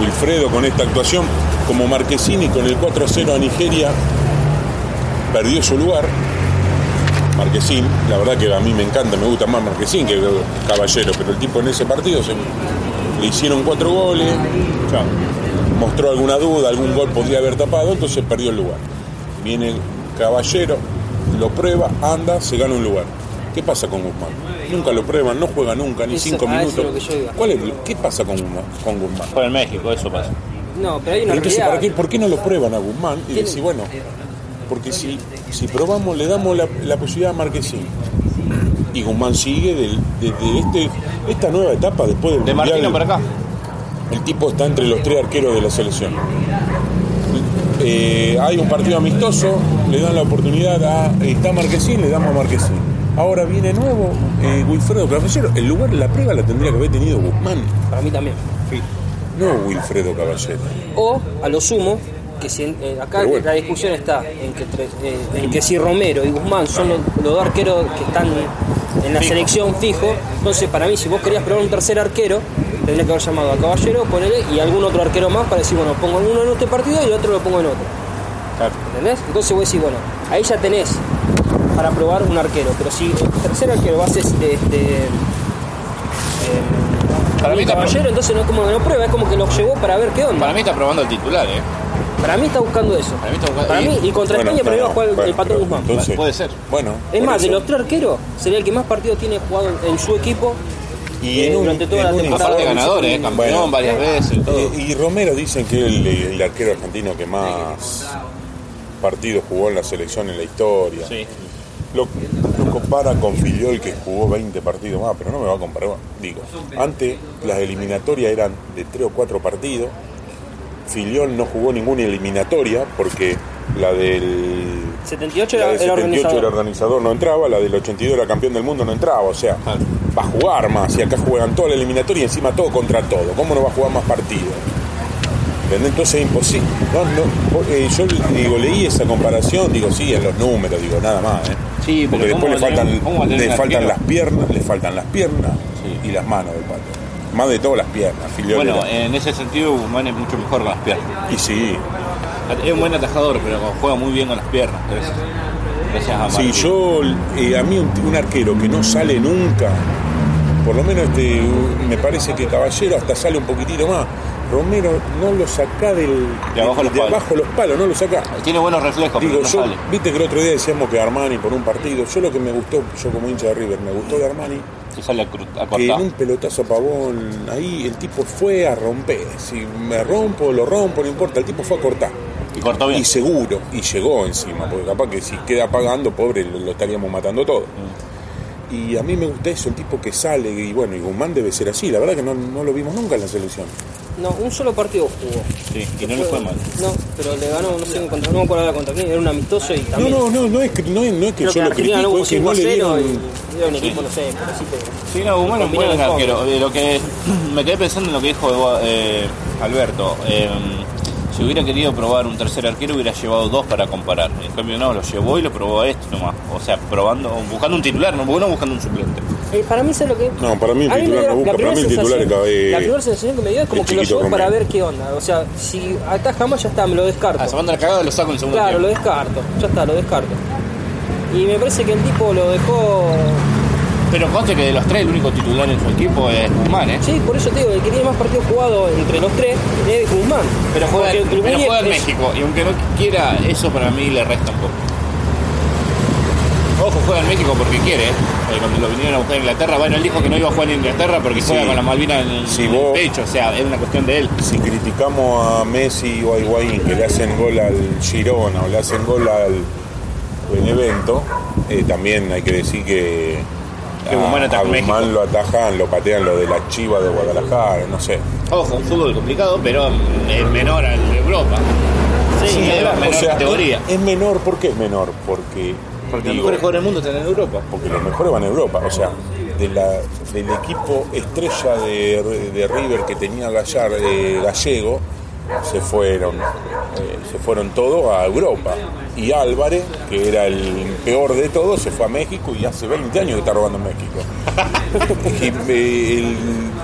Wilfredo con esta actuación, como Marquesini con el 4-0 a Nigeria, perdió su lugar. Marquesín, la verdad que a mí me encanta, me gusta más Marquesín que Caballero, pero el tipo en ese partido se, le hicieron cuatro goles, ya, mostró alguna duda, algún gol podría haber tapado, entonces perdió el lugar. Viene Caballero, lo prueba, anda, se gana un lugar. ¿Qué pasa con Guzmán? Nunca lo prueban, no juega nunca, ni Eso- cinco ah, es minutos. ¿Cuál es, ¿Qué pasa con Guzmán? Con Guzmán? Fue en México, eso pasa. No, pero hay una Pero entonces, ¿para realidad. qué, ¿por qué no lo prueban a Guzmán? Y decir, bueno, porque si, si probamos, le damos la, la posibilidad a Marquesín. Y Guzmán sigue desde este, esta nueva etapa después del De Mundial. Martino para acá. El tipo está entre los tres arqueros de la selección. Eh, hay un partido amistoso, le dan la oportunidad a. Está Marquesín, le damos a Marquesín. Ahora viene nuevo eh, Wilfredo Caballero. El lugar, la prueba la tendría que haber tenido Guzmán, Para mí también. no Wilfredo Caballero. O, a lo sumo, que si eh, acá bueno. la discusión está en que, tre- eh, en que si Romero y Guzmán son los, los dos arqueros que están en la selección fijo, entonces para mí si vos querías probar un tercer arquero, tendrías que haber llamado a Caballero, ponele, y algún otro arquero más para decir, bueno, pongo uno en este partido y el otro lo pongo en otro. ¿Entendés? Entonces vos decís, bueno, ahí ya tenés para probar un arquero, pero si el tercer arquero va a ser este, este, eh, Para mí está Caballero, entonces no es como que no prueba, es como que lo llevó para ver qué onda. Para mí está probando el titular, ¿eh? Para mí está buscando eso. Para mí está buscando- Para y- mí, y contra Bueno, España, para mí va a no, jugar el- bueno, el patrón pero Guzmán. entonces- Puede ser. Bueno, es más, de los tres arqueros, sería el que más partidos tiene jugado en su equipo Y eh, en un- durante toda en la un temporada. Aparte ganador, ¿eh? Campeón Bueno. varias veces y todo. Eh, y Romero dicen que es el, el arquero argentino que más partidos jugó en la selección en la historia. Sí. Lo, lo compara con Filiol que jugó 20 partidos más, pero no me va a comparar. Digo, antes las eliminatorias eran de 3 o 4 partidos. Filiol no jugó ninguna eliminatoria porque la del 78 la era, del era 78 organizador. era organizador, no entraba, la del 82 era campeón del mundo, no entraba, o sea, Claro. va a jugar más, y acá juegan toda la eliminatoria y encima todo contra todo, ¿cómo no va a jugar más partidos? ¿Entendés? Entonces es imposible. No, no, eh, yo digo, leí esa comparación, digo, sí, en los números, digo, nada más, ¿eh? Sí, pero Porque después ¿cómo le faltan, le faltan las piernas, le faltan las piernas y las manos del pato. Más de todo las piernas, Filiol Bueno, en ese sentido Guzmán es mucho mejor con las piernas. y sí, Es un buen atajador, pero juega muy bien con las piernas. Gracias, gracias a Sí, yo, eh, a mí un, un arquero que no sale nunca, por lo menos este, me parece que Caballero hasta sale un poquitito más. Romero no lo saca del, De abajo los palos. abajo los palos, no lo saca. Tiene buenos reflejos, Digo, pero no yo, sale. viste que el otro día decíamos que Armani por un partido, yo lo que me gustó, yo como hincha de River, me gustó de Armani, Que sale a, cru- a que en un pelotazo a pavón, ahí el tipo fue a romper, si me rompo, lo rompo, no importa, el tipo fue a cortar. Y cortó bien. Y seguro, y llegó encima, porque capaz que si queda pagando, pobre, lo, lo estaríamos matando todo. Y a mí me gusta eso, el tipo que sale, y bueno, y Guzmán debe ser así, la verdad que no, no lo vimos nunca en la selección. No, un solo partido jugó. Sí, y no le fue mal. No, pero le ganó, no sé, contra, no me acuerdo ahora contra quién, era un amistoso y No, también. no, no, no es que, no es, no es que Creo yo que lo critico, es que 5 no a le 0 dieron... y era un equipo, no sé, pero sí te- Sí, no, Guzmán es un buen arquero. Lo que me quedé pensando en lo que dijo eh, Alberto. Eh, si hubiera querido probar un tercer arquero, hubiera llevado dos para comparar. En cambio, no, lo llevó y lo probó a este nomás. O sea, probando, buscando un titular, no, no buscando un suplente. Eh, para mí, ¿sabes lo que? No, para mí el titular no busca, la para mí el titular es sensación- cada- La primera sensación que me dio es como que lo llevó para ver qué onda. O sea, si ataja más, ya está, me lo descarto. Ah, se manda la cagada, lo saco en segundo Claro, lo descarto, ya está, lo descarto. Y me parece que el tipo lo dejó. Pero conste que de los tres, el único titular en su equipo es Guzmán, ¿eh? Sí, por eso te digo, el que tiene más partidos jugados entre los tres es Guzmán. Pero juega, el pero juega en es- México y aunque no quiera, eso para mí le resta un poco. Ojo, juega en México porque quiere, ¿eh? Cuando lo vinieron a buscar en Inglaterra, bueno, él dijo que no iba a jugar en Inglaterra porque juega Sí. con la Malvina en el, Si en el vos- pecho, o sea, es una cuestión de él. Si criticamos a Messi o a Higuaín que le hacen gol al Girona o le hacen gol al Benevento, eh, también hay que decir que Que Guzmán ataja a Guzmán México. lo atajan, lo patean lo de la Chiva de Guadalajara, no sé. Ojo, un fútbol complicado, pero es menor al de Europa. Sí, es menor o sea, categoría. es, es menor, ¿por qué es menor? Porque, Porque los digo, mejores jugadores del mundo están en Europa. porque los mejores van a Europa, o sea, de la, del equipo estrella de, de River que tenía Gallar, eh, Gallego, se fueron, eh, se fueron todos a Europa. Y Álvarez, que era el peor de todos, se fue a México y hace 20 años que está robando en México. Eh, el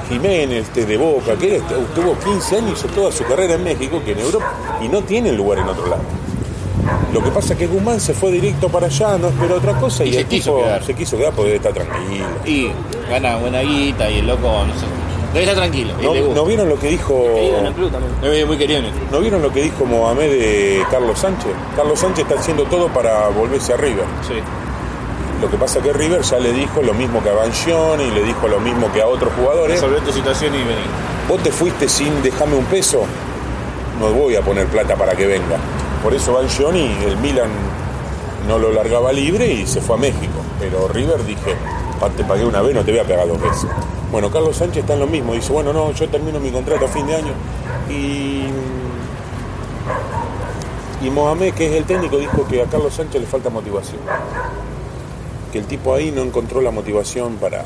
Jiménez este, de Boca, que este, tuvo 15 años y hizo toda su carrera en México, que en Europa, y no tiene lugar en otro lado. Lo que pasa es que Guzmán se fue directo para allá, no esperó otra cosa y, Y se el quiso tipo quedar. se quiso quedar porque debe estar tranquilo. Y gana buena guita y el loco, no sé, debe estar tranquilo. ¿No, le gusta. ¿no vieron lo que dijo Querido en el club también. Es muy querido en el club. ¿No vieron lo que dijo Mohamed de Carlos Sánchez? Carlos Sánchez está haciendo todo para volverse a River. Sí. Lo que pasa que River ya le dijo lo mismo que a Banchón y le dijo lo mismo que a otros jugadores. Resolver tu situación y venir. Vos te fuiste sin dejarme un peso. no voy a poner plata para que venga. Por eso Banchioni, el Milan no lo largaba libre y se fue a México. Pero River dije, "Pa- te pagué una vez, no te voy a pegar dos veces. Bueno, Carlos Sánchez está en lo mismo, dice, bueno, no, yo termino mi contrato a fin de año y y Mohamed, que es el técnico, dijo que a Carlos Sánchez le falta motivación. Que el tipo ahí no encontró la motivación para,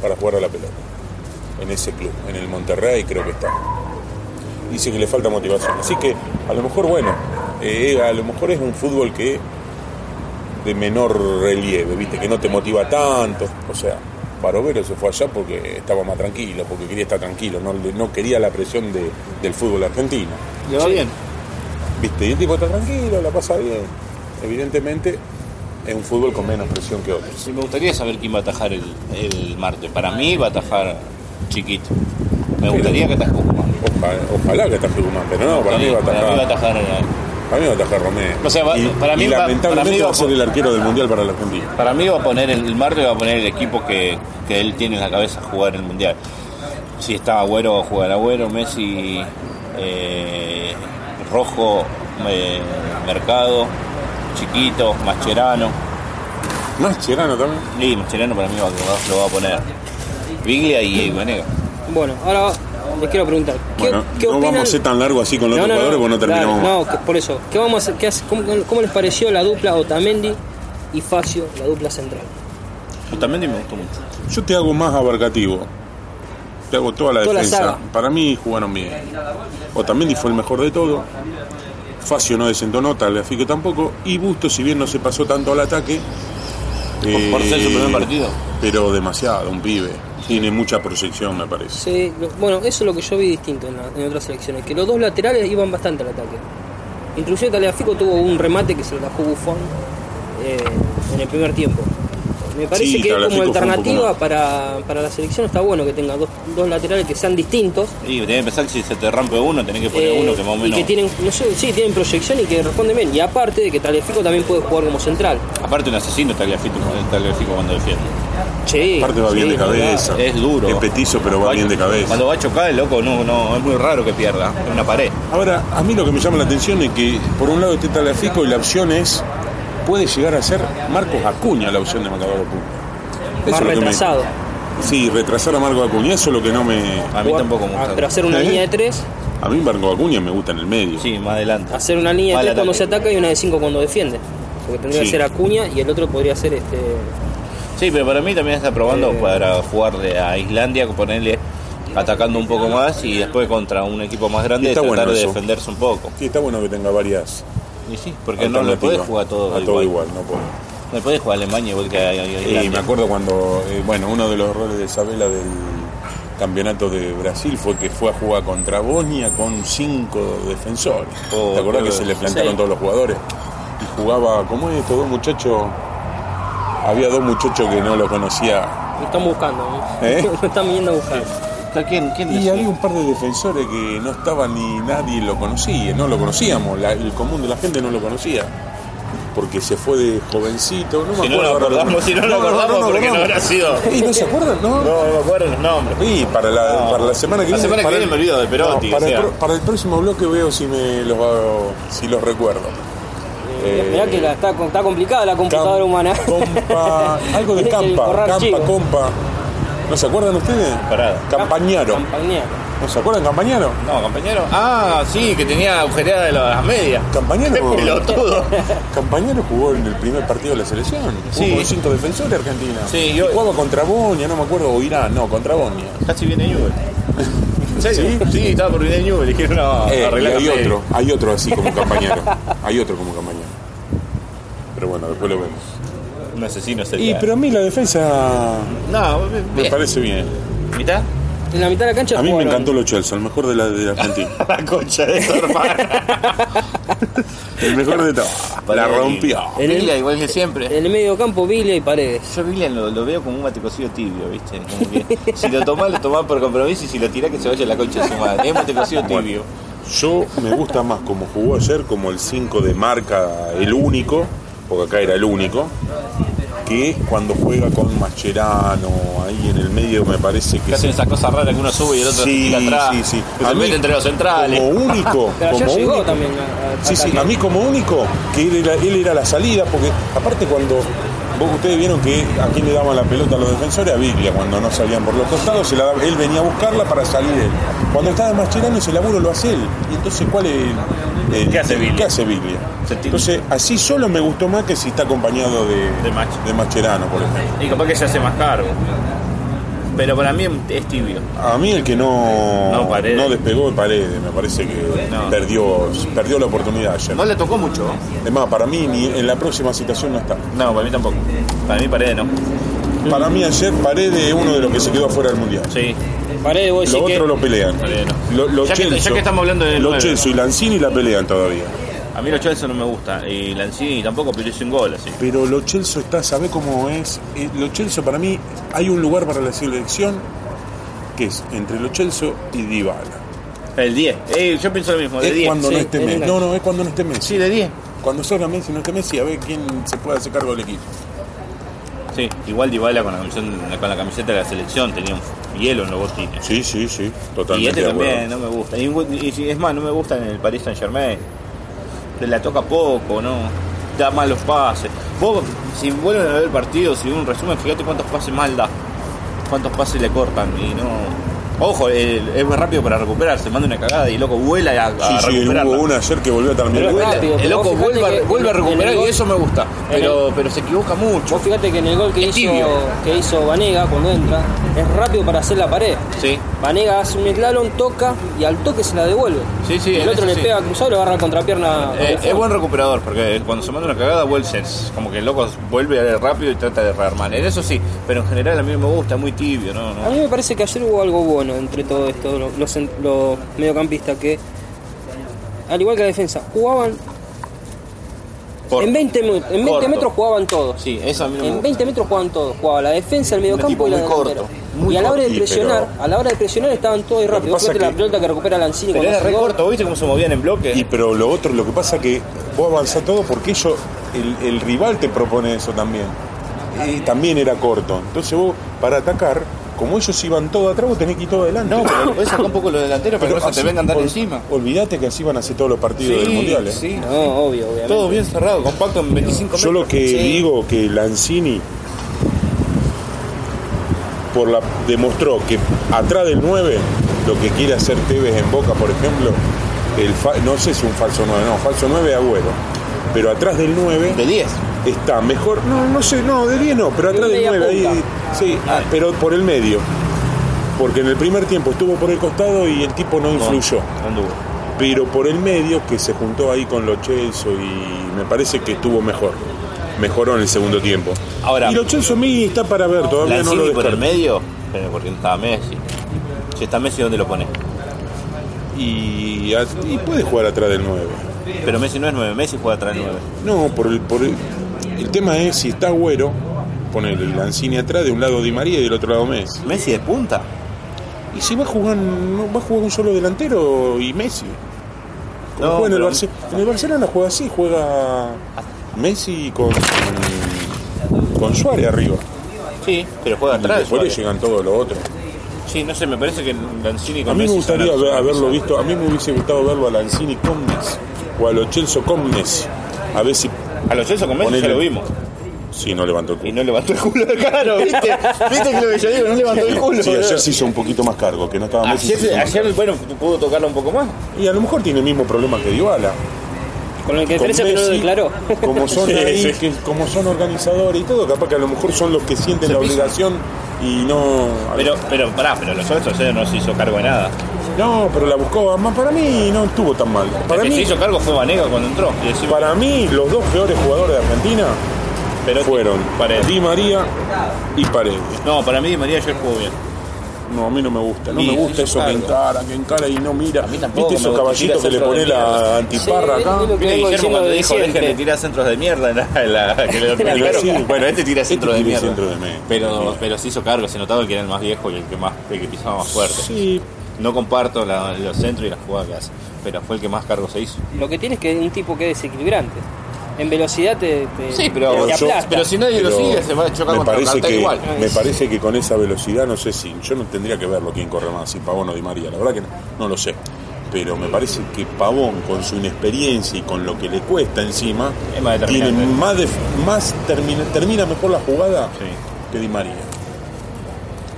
para jugar a la pelota. En ese club, en el Monterrey creo que está. Dice que le falta motivación. Así que a lo mejor, bueno, eh, a lo mejor es un fútbol que de menor relieve, viste, que no te motiva tanto. O sea, Barovero se fue allá porque estaba más tranquilo, porque quería estar tranquilo, no, no quería la presión de- del fútbol argentino. ¿Le va bien? ¿Viste? Y el tipo está tranquilo, la pasa bien. Evidentemente es un fútbol con menos presión que otros. Sí, me gustaría saber quién va a atajar el, el martes. Para mí va a atajar Chiquito. Me gustaría que ataje Tucumán. Ojalá, ojalá que ataje Tucumán, pero no, para mí va a Para mí va a atajar. atajar eh, Para mí va a atajar Romero. O sea, va- y, para mí y lamentablemente para mí va va a ser el arquero del mundial para la Argentina. Para mí va a poner el, el martes va a poner el equipo que, que él tiene en la cabeza jugar el mundial. Si está Agüero, va a jugar Agüero, Messi, eh, Rojo, eh, Mercado, Chiquito, Mascherano. Más Cherano también. Y Mascherano para mí va, lo va a poner. Biglia y Vanega. Bueno, ahora les quiero preguntar. ¿Qué, Bueno, qué no opinan? vamos a ser tan largo así con los otros jugadores porque no terminamos no, que- por eso. ¿Qué vamos a hacer? ¿Qué hace- cómo, cómo les pareció la dupla Otamendi y Facio, la dupla central? Justamente me gustó mucho. Yo te hago más abarcativo. Te hago toda la Toda defensa. Para mí jugaron bien. Otamendi fue el mejor de todo. Facio no desentonó, Tagliafico tampoco. Y Busto, si bien no se pasó tanto al ataque. eh, por ser su primer partido. Pero demasiado, un pibe. Tiene mucha proyección, me parece. Sí, bueno, eso es lo que yo vi distinto en, otras selecciones, que los dos laterales iban bastante al ataque. Inclusive Taliafico tuvo un remate que se lo dejó Buffon eh, en el primer tiempo. Me parece Sí, que como alternativa para, para la selección está bueno que tenga dos, dos laterales que sean distintos Y tenés que pensar que si se te rompe uno, tenés que poner eh, uno que más o y menos. que tienen, no sé, sí, tienen proyección y que responden bien. Y aparte de que Taliafico también puede jugar como central. Aparte, un asesino Tagliafico, Tagliafico cuando defiende. Sí, Aparte va bien de cabeza. Es duro. Es petizo, pero va bien de cabeza. Cuando va a chocar, el loco, no, no, es muy raro que pierda. Es una pared. Ahora, a mí lo que me llama la atención es que por un lado está Tagliafico y la opción es. Puede llegar a ser Marcos Acuña la opción de Macador Acuña. Eso Más es lo que me- retrasado. Sí, retrasar a Marco Acuña, eso es lo que no me. A mí tampoco me gusta. Pero hacer una ¿Eh? línea de tres, A mí Marco Acuña me gusta en el medio. Sí, más adelante. hacer una línea de tres cuando se ataca y una de cinco cuando defiende. Porque tendría Sí. que ser Acuña y el otro podría ser este. Sí, pero para mí también está probando Eh. para jugarle a Islandia, ponerle atacando un poco más y después contra un equipo más grande tratar bueno de eso. defenderse un poco. Sí, está bueno que tenga varias. Y sí, porque no le podés jugar todo, a igual. todo igual. no puedo. No le podés jugar a Alemania igual que a, a- a Y me acuerdo cuando, eh, bueno, uno de los errores de Isabela del campeonato de Brasil fue que fue a jugar contra Bosnia con cinco defensores. Oh, ¿Te acordás que se le plantaron Sí. todos los jugadores? Y jugaba, ¿cómo es estos dos muchachos? Había dos muchachos que no lo conocía. Lo están buscando, ¿no? ¿Eh? Lo están viniendo a buscar. ¿Quién, quién Y había un par de defensores que no estaban ni nadie lo conocía, no lo conocíamos, la- el común de la gente no lo conocía. Porque se fue de jovencito, no me Si no acuerdo. lo ahora acordamos, si no lo acordamos, porque no habrá sido. ¿Y no se acuerdan? No. No, no me acuerdo los nombres. Sí, para la, No. para la semana que La viene. semana que para viene el- me olvido de Perotti, No, para, o el sea. pro- para el próximo bloque veo si me los si los recuerdo. Eh, Mirá que la- está, está complicada la computadora humana. Compa, algo de campa, campa, compa. ¿No se acuerdan ustedes? Parada. Campañaro. Campañero. ¿No se acuerdan Campañaro? No, compañero. Ah, sí, que tenía agujereada de las medias. Campañaro. Pelotudo. Campañaro jugó en el primer partido de la selección. Jugó Sí. con cinco defensores Argentina. Sí, yo- Y jugaba contra Bonia, no me acuerdo, o Irán, no, contra Bonia. Casi viene. ¿En serio? Sí, estaba por venir Newell. Dijeron, no, Eh, arreglar hay otro, hay otro así como Campañaro. hay otro como Campañaro. Pero bueno, después lo vemos. Un asesino Y pero a mí la defensa No, me bien. parece bien. ¿Mitad? En la mitad de la cancha A mí me jugaron- encantó lo Chelsea, el mejor de la de Argentina. La concha de su hermana. el mejor de todo. La rompió. En el- Villa, igual que siempre. En el medio campo, Villa y Paredes. Yo Villa lo, lo veo como un mate cocido tibio, ¿viste? Como que si lo tomás, lo tomás por compromiso y si lo tirás, que se vaya la concha de su madre. Es mate cocido tibio. Yo me gusta más como jugó ayer, como el 5 de marca, el único, porque acá era el único, que es cuando juega con Mascherano, ahí en el medio me parece que hacen esa cosa rara que uno sube y el otro Sí, atrás. sí, sí. Que se mete entre los centrales. Como único. Pero como llegó único. también a, a- Sí, sí, a mí como único, que él era, él era la salida, porque aparte cuando ustedes vieron que a quién le daban la pelota a los defensores, a Biglia, cuando no salían por los costados, se la daba- él venía a buscarla para salir él. Cuando estaba Mascherano ese laburo lo hace él. Y entonces, ¿cuál es el- el- ¿Qué hace Biglia? ¿Qué hace Biglia? Entonces, así solo me gustó más que si está acompañado de, De Mach- de Mascherano, por ejemplo. Y capaz que se hace más cargo. Pero para mí es tibio. A mí el que no, No, Paredes. despegó es Paredes, me parece que No. perdió, perdió la oportunidad ayer. No le tocó mucho. Es más, para mí ni en la próxima citación no está. No, para mí tampoco. Para mí Paredes no. Para mí ayer Paredes es uno de los que se quedó afuera del Mundial. Sí. Paredes, vos Los decís que otros lo pelean. Paredes no. Lo- Los Ya que- ya Chelsea- que estamos hablando de Los. Chelsea y Lanzini la pelean todavía. A mí los Chelsea no me gusta. Y Lanzini tampoco, pero hizo un gol así. Pero los Chelsea está, ¿sabe cómo es? Eh, Los Chelsea para mí hay un lugar para la selección que es entre los Chelsea y Dybala. El 10. Eh, yo pienso lo mismo, de Es 10. cuando sí, no esté es Messi. No, no, es cuando no esté Messi. Sí, de 10. Cuando salga Messi y no esté Messi, a ver quién se puede hacer cargo del equipo. Sí, igual Dybala con la, camiseta, con la camiseta de la selección tenía un hielo en los botines. Sí, sí, sí, Y totalmente. este de acuerdo. también no me gusta. Y, y es más, no me gusta en el Paris Saint Germain. La toca poco, ¿no? Da malos pases. Vos, si vuelven a ver el partido, si un resumen, fíjate cuántos pases mal da. Cuántos pases le cortan y no. Ojo, es muy rápido para recuperarse. Manda una cagada y el loco vuela a, a Sí, sí, hubo una ayer que volvió a terminar. Pero Vuela, rápido, el loco vuelve, vuelve a recuperar gol- y eso me gusta. Pero, pero se equivoca mucho. Vos fíjate que en el gol que Es hizo, tibio. que hizo Vanega cuando entra, es rápido para hacer la pared. Sí. Vanega hace un slalom, toca y al toque se la devuelve. Sí, sí, el otro le sí. pega cruzado y lo agarra con contrapierna. Eh, es buen recuperador porque cuando se manda una cagada vuelve es como que el loco vuelve rápido y trata de rearmar. En eso sí, pero en general a mí me gusta, es muy tibio, ¿no? no. A mí me parece que ayer hubo algo bueno entre todo esto, lo- los, cent- los mediocampistas que, al igual que la defensa, jugaban En 20, mu- en 20 corto. metros jugaban todos. Sí, eso a mí no me En gusta. 20 metros jugaban todos. Jugaba la defensa, el mediocampo y la muy y a la hora de presionar, pero- a la hora de presionar estaban todos ahí Lo que la que- pelota que recupera Lanzini Pero era re corto, ¿viste cómo se movían en bloque? Y pero lo otro, lo que pasa que vos avanzás todo porque ellos, el, el rival te propone eso también. Y también era corto. Entonces vos, para atacar, como ellos iban todo atrás, vos tenés que ir todo adelante. No, pero puedes sacar un poco los delanteros para que no se te vengan a dar ol- encima. Olvídate que así van a hacer todos los partidos del Mundial. ¿eh? sí. No, obvio, obviamente. Todo bien cerrado, compacto en 25 metros. Yo lo que Sí. digo que Lanzini por la, demostró que atrás del 9, lo que quiere hacer Tevez en Boca, por ejemplo, el fa- no sé si un falso 9, no, falso 9 Agüero. Pero atrás del 9 De 10. Está mejor, no, no sé, no, de 10 no, pero atrás del media 9 ahí, sí, ah, pero por el medio. Porque en el primer tiempo estuvo por el costado y el tipo no influyó. Anduvo. Pero por el medio, que se juntó ahí con los Chelsea y me parece que estuvo mejor. Mejoró en el segundo tiempo. Ahora- y los Chelsea a mí está para ver, todavía no lo por el descarto. medio, pero porque no estaba Messi. Si está Messi, ¿dónde lo pone? Y, y puede jugar atrás del 9. Pero Messi no es 9, Messi juega atrás del 9. No, por el, por el, el tema es si está Agüero, pone el Lanzini atrás, de un lado Di María y del otro lado Messi. Messi de punta. Y si va a jugar, no, va a jugar un solo delantero y Messi. Como No, juega en, el Barce- en el Barcelona juega así, juega Messi con, con Suárez arriba. Sí, pero juega Y atrás. después le llegan todos los otros. Sí, no sé, me parece que Lanzini con A mí me gustaría haber- haberlo visto, a mí me hubiese gustado verlo a Lanzini con Messi o a los Chelsea con Messi. A ver si, A los Chelsea con Messi Ponele- ya lo vimos. si no levantó el Y culo. no levantó el culo de caro, ¿viste? ¿Viste que lo que yo digo? No levantó el culo. Sí, ayer se hizo un poquito más cargo, que no estaba Messi. Ayer, bueno, pudo tocarlo un poco más. Y a lo mejor tiene el mismo problema que Dybala. Con el que Con diferencia que no lo declaró. Como son Sí, ahí, sí. que como son organizadores y todo, capaz que a lo mejor son los que sienten la obligación y no. Pero, pero, pará, pero los otros ayer no se hizo cargo de nada. No, pero la buscó. Más para mí no estuvo tan mal. Para el que se mí, hizo cargo fue Vanega cuando entró. Y decimos, para mí, los dos peores jugadores de Argentina pero fueron Paredes. Di María y Paredes. No, para mí Di María ayer jugó bien. No, a mí no me gusta. No me gusta eso que encara, que encara y no mira. mí tampoco ¿Viste esos caballitos que le pone de la antiparra Sí, acá? Viste, Guillermo cuando de dijo dejen de tirar centros de mierda en la, en la- que le claro, Sí. Bueno, este tira centro de tira mierda. centro de mierda. Pero, pero se hizo cargo, se notaba que era el más viejo y el que más el que pisaba más fuerte. Sí, No comparto la- los centros y las jugadas que hace, pero fue el que más cargo se hizo. Lo que tiene es que es un tipo que es desequilibrante. En velocidad te, te, Sí, pero- te yo- pero si nadie lo sigue, se va a chocar me contra parece Cartel que, igual. Me parece que con esa velocidad, no sé si. Yo no tendría que verlo quién corre más, si Pavón o Di María. La verdad que no, no lo sé. Pero me parece que Pavón, con su inexperiencia y con lo que le cuesta encima, Es más tiene más, de- más termina, termina mejor la jugada Sí. que Di María.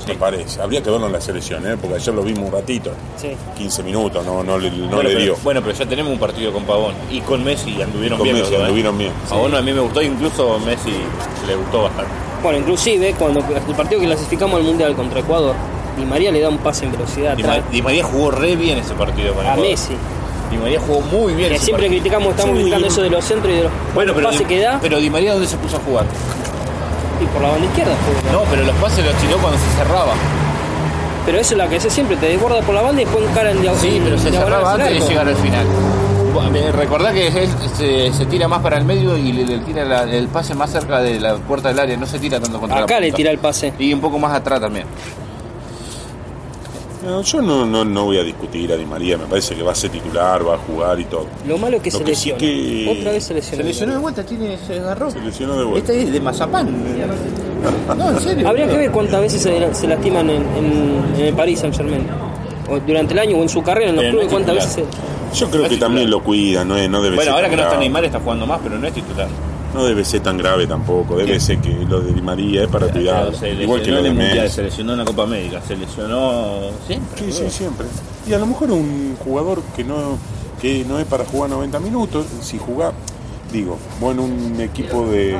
Me parece. Habría que verlo en la selección, ¿eh? porque ayer lo vimos un ratito. Sí. 15 minutos, no, no le, no bueno, le pero, dio. bueno, pero ya tenemos un partido con Pavón. Y con Messi anduvieron Con bien. Messi ¿eh? anduvieron bien. Pavón a mí me gustó, incluso Messi le gustó bastante. Bueno, inclusive cuando el partido que clasificamos al Mundial contra Ecuador, Di María le da un pase en velocidad Di, atrás Ma- Di María jugó re bien ese partido con a Ecuador. Messi. Di María jugó muy bien Que ese siempre partido. criticamos, estamos Sí, criticando y- eso de los centros y de los Bueno, pero pases Di, que da pero Di María ¿dónde se puso a jugar? Y por la banda izquierda. No, pero los pases los tiró cuando se cerraba. Pero eso es la que hace siempre, te desborda por la banda y después encara en diagonal. Sí, pero se cerraba antes de llegar al final. Recordá que él se, se tira más para el medio y le, le tira la- el pase más cerca de la puerta del área, no se tira tanto contra la Acá le tira el pase. Y un poco más atrás también. No, yo no, no, no voy a discutir a Di María, me parece que va a ser titular, va a jugar y todo. Lo malo es que Lo se que sí lesiona. que- Otra vez se lesionó. Se lesionó de vuelta, tiene, se agarró. Se lesionó de vuelta. Este es de mazapán. No, en serio. Habría que ver cuántas veces se, se lastiman en, en- en el Paris Saint Germain. O durante el año o en su carrera en los clubes, es cuántas titular. veces se... Yo creo No que también lo cuida, no, es- no debe Bueno, ser ahora que no está. Neymar está jugando más, pero no es titular. No debe ser tan grave tampoco, debe ser que lo de Di María es para cuidar, se igual que lo de Mundial, Messi. se lesionó en la Copa América, se lesionó siempre. Sí, sí, siempre. Y a lo mejor un jugador que no que no es para jugar 90 minutos, si jugá, digo, vos en un equipo de,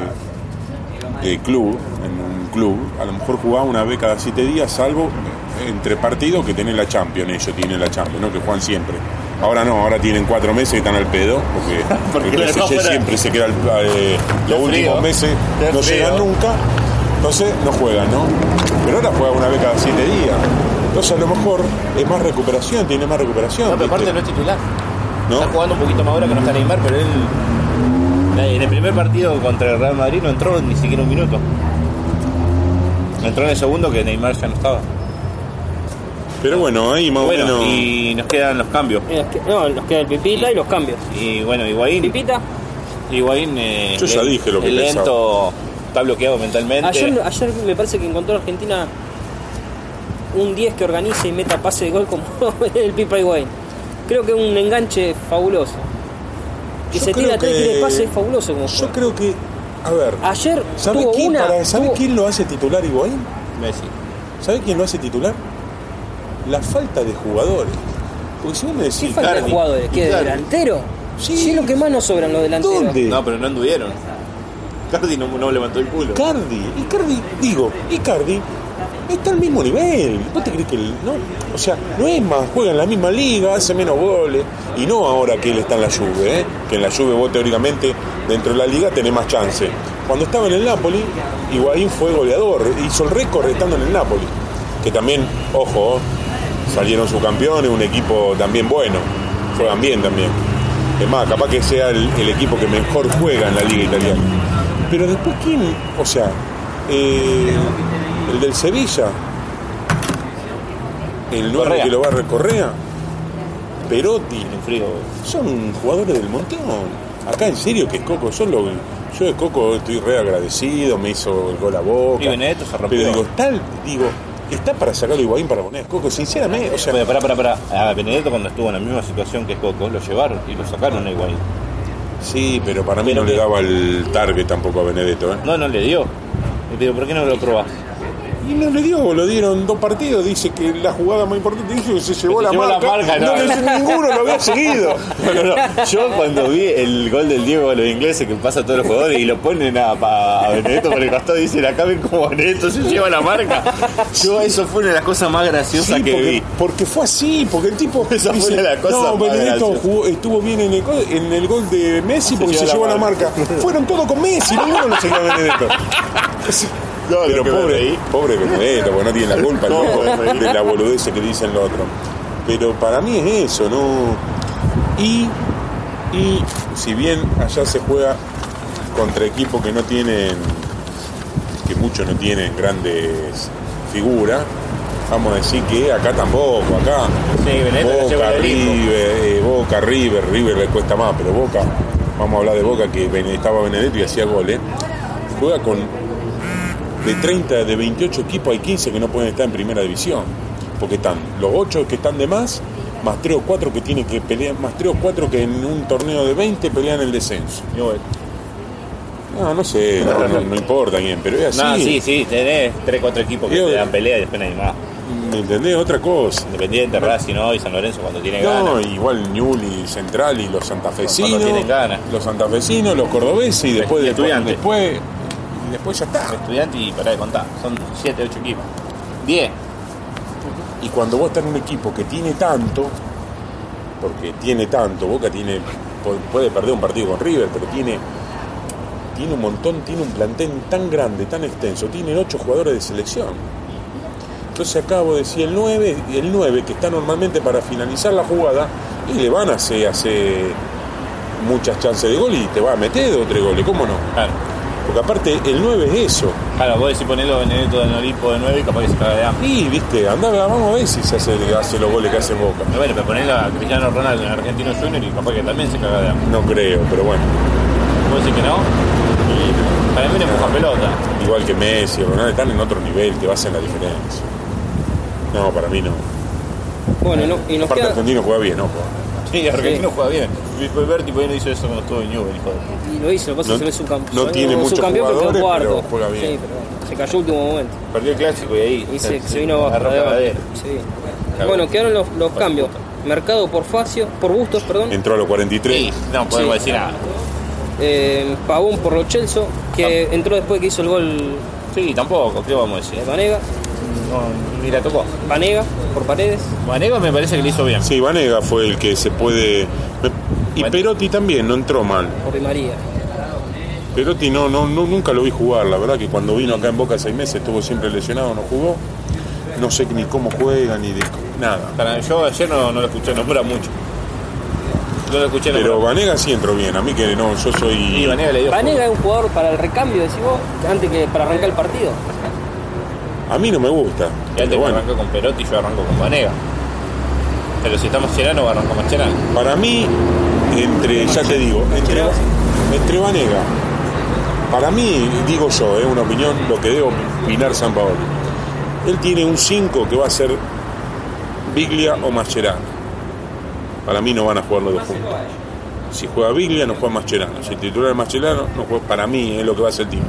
de club, en un club, a lo mejor jugaba una vez cada 7 días, salvo entre partidos que tienen la Champions, ellos tienen la Champions, ¿no? que juegan siempre. Ahora no, ahora tienen cuatro meses que están al pedo, porque, Porque el PSG siempre se queda eh, los últimos meses, no llegan nunca, entonces no juegan, ¿no? Pero ahora juega una vez cada 7 días. Entonces a lo mejor es más recuperación, tiene más recuperación. No, pero aparte no es titular. ¿No? Está jugando un poquito más ahora que no está Neymar, pero él en el primer partido contra el Real Madrid no entró ni siquiera un minuto. Entró en el segundo que Neymar ya no estaba. Pero bueno, ahí más Bueno, o menos. y nos quedan los cambios. Eh, que- No, nos queda el Pipita y los cambios. Y bueno, Higuaín, Pipita, Higuaín eh, Yo ya le- dije lo que el pensaba. lento está bloqueado mentalmente. ayer, ayer me parece que encontró Argentina un 10 que organice y meta pase de gol como el Pipa Higuaín. Creo que es un enganche fabuloso. Que Yo se creo tira tres que- pase es fabuloso como Yo juega. creo que. A ver. Ayer ¿Sabe tuvo quién, una. para- ¿sabe tuvo- quién lo hace titular Higuaín? Messi. ¿Sabe quién lo hace titular? La falta de jugadores. Porque si vos me ¿Qué decís. falta de jugadores? ¿Qué? ¿Delantero? Sí. Sí. es lo que más nos sobran los delanteros. ¿Dónde? No, pero no anduvieron. Cardi no, no levantó el culo. Icardi, Icardi, digo, Icardi está al mismo nivel. ¿Vos te crees que él, no? O sea, no es más, juega en la misma liga, hace menos goles. Y no ahora que él está en la Juve, ¿eh? que en la Juve vos teóricamente dentro de la liga tenés más chance. Cuando estaba en el Napoli, Higuaín fue goleador, hizo el récord estando en el Napoli. Que también, ojo, salieron subcampeones, un equipo también bueno, juegan bien también. Es más, capaz que sea el, el equipo que mejor juega en la liga italiana. Pero después, ¿quién? O sea, eh, el del Sevilla, el 9 Correa. que lo va a recorrer, Perotti, son jugadores del montón. Acá en serio que es Coco, yo, lo, yo de Coco estoy re agradecido, me hizo el gol a boca. Y Benedetto se rompió. Pero digo, tal, digo, está para sacarlo Higuaín para poner a Coco, sinceramente, o sea, Bueno, pará, pará, pará. A Benedetto cuando estuvo en la misma situación que Coco, lo llevaron y lo sacaron a Higuaín. sí, pero para mí Pero no le daba el target tampoco a Benedetto, ¿eh? No, no le dio. Y digo, ¿por qué no lo probás? Y no le dio, lo dieron dos partidos, dice que la jugada más importante dice que se llevó, se la, llevó la marca, no, no. le hizo ninguno lo había seguido. No, no, no. Yo cuando vi el gol del Diego a los ingleses que pasa a todos los jugadores y lo ponen a, a Benedetto por el costado y dicen acá ven cómo Benedetto se lleva la marca. Yo eso fue una de las cosas más graciosas Sí, que porque, vi. porque fue así, porque el tipo Esa fue la cosa no, Benedetto graciosa". jugó- estuvo bien en el, gol- en el gol de Messi porque se, llevó llevó la la marca. Fueron todos con Messi, ninguno lo seguía a Benedetto. Pero pobre, pobre Benedetto, porque no tiene la culpa No, loco, de la boludez que dicen lo otro. Pero para mí es eso, ¿no? Y, y si bien allá se juega contra equipos que no tienen, que muchos no tienen grandes figuras, vamos a decir que acá tampoco, acá Sí, Boca. River, eh, Boca, River, River le cuesta más, pero Boca vamos a hablar de Boca, que estaba Benedetto y hacía goles, juega con de 30, de 28 equipos, hay 15 que no pueden estar en primera división. Porque están los 8 que están de más, más 3 o 4 que tienen que pelear, más 3 o 4 que en un torneo de 20 pelean el descenso. Y No, no sé, no, no- no importa bien, pero es así. No, sí, sí, tenés 3, 4 equipos que Yo- te dan pelea y después no hay más. ¿Me entendés? Otra cosa. Independiente, Racing ¿no? y San Lorenzo cuando tiene No, ganas. igual Ñuli Central y los santafesinos. Cuando tienen ganas. Los santafesinos, los cordobeses y después, Y después, después, y después ya está. Estudiante y para de contar. Son 7, 8 equipos. 10. Y cuando vos estás en un equipo que tiene tanto, porque tiene tanto, Boca tiene pu- puede perder un partido con River, pero tiene tiene un montón, tiene un plantel tan grande, tan extenso, tienen ocho jugadores de selección. Entonces acá vos decís el 9, el 9 que está normalmente para finalizar la jugada, y le van a hacer, hacer muchas chances de gol y te va a meter dos o tres goles, ¿cómo no? Claro. Porque aparte el 9 es eso. Claro, vos decís ponelo Benedetto en Olimpo de 9 y capaz que se caga de hambre. Y viste, anda, vamos a ver si se hace, hace los goles que hace Boca. Pero bueno, pero ponelo a Cristiano Ronaldo en Argentino Junior y capaz que también se caga de hambre. No creo, pero bueno. ¿Vos decís que no? Para mí no empuja pelota. Igual que Messi, Ronaldo están en otro nivel que va a hacer la diferencia. No, para mí no. Bueno, y no- y nos Aparte queda. Argentino juega bien, ¿no? Sí, Argentino juega bien. Luis Berti por ahí no hizo eso cuando estuvo en Newell, hijo de Y lo hizo, lo que pasa No- es que se ve su campo. no tiene muchos campeón pero quedó jugadores, cuarto. pero juega bien. Sí, pero se cayó último momento. Perdió el clásico y ahí Y se, se vino abajo. de. Sí. Bueno, quedaron los, los cambios. Mercado por Facio, por Bustos, perdón. Entró a los 43. Sí, no podemos Sí. decir nada. Eh, Pavón por Lo Celso, que entró después que hizo el gol Sí, tampoco, ¿qué vamos a de decir? Vanega. No, ni la tocó. Vanega por Paredes. Manego me parece que le hizo bien. Sí, Vanega fue el que se puede. Y. Perotti también no entró mal. Por María. Perotti no, no, no, nunca lo vi jugar, la verdad que cuando vino acá en Boca seis meses estuvo siempre lesionado, no jugó. No sé ni cómo juega ni de nada. Para- yo ayer no, no lo escuché, no mucho. No lo escuché, Pero Vanega sí entró bien, a mí que no, yo soy. Y Vanega le dio Vanega es un jugador para el recambio, decís vos, antes que para arrancar el partido. A mí no me gusta. Y antes bueno, arrancó con Perotti, yo arranco con Vanega. Pero si estamos Mascherano, arranco Mascherano. para mí, entre, ya te digo, entre, entre Vanega, para mí, digo yo, es una opinión, lo que debo opinar San Paolo. Él tiene un 5 que va a ser Biglia o Mascherano. Para mí no van a jugar los dos juntos. Si juega Biglia, no juega Mascherano. Si el titular es Mascherano, no juega, para mí es lo que va a hacer el tipo.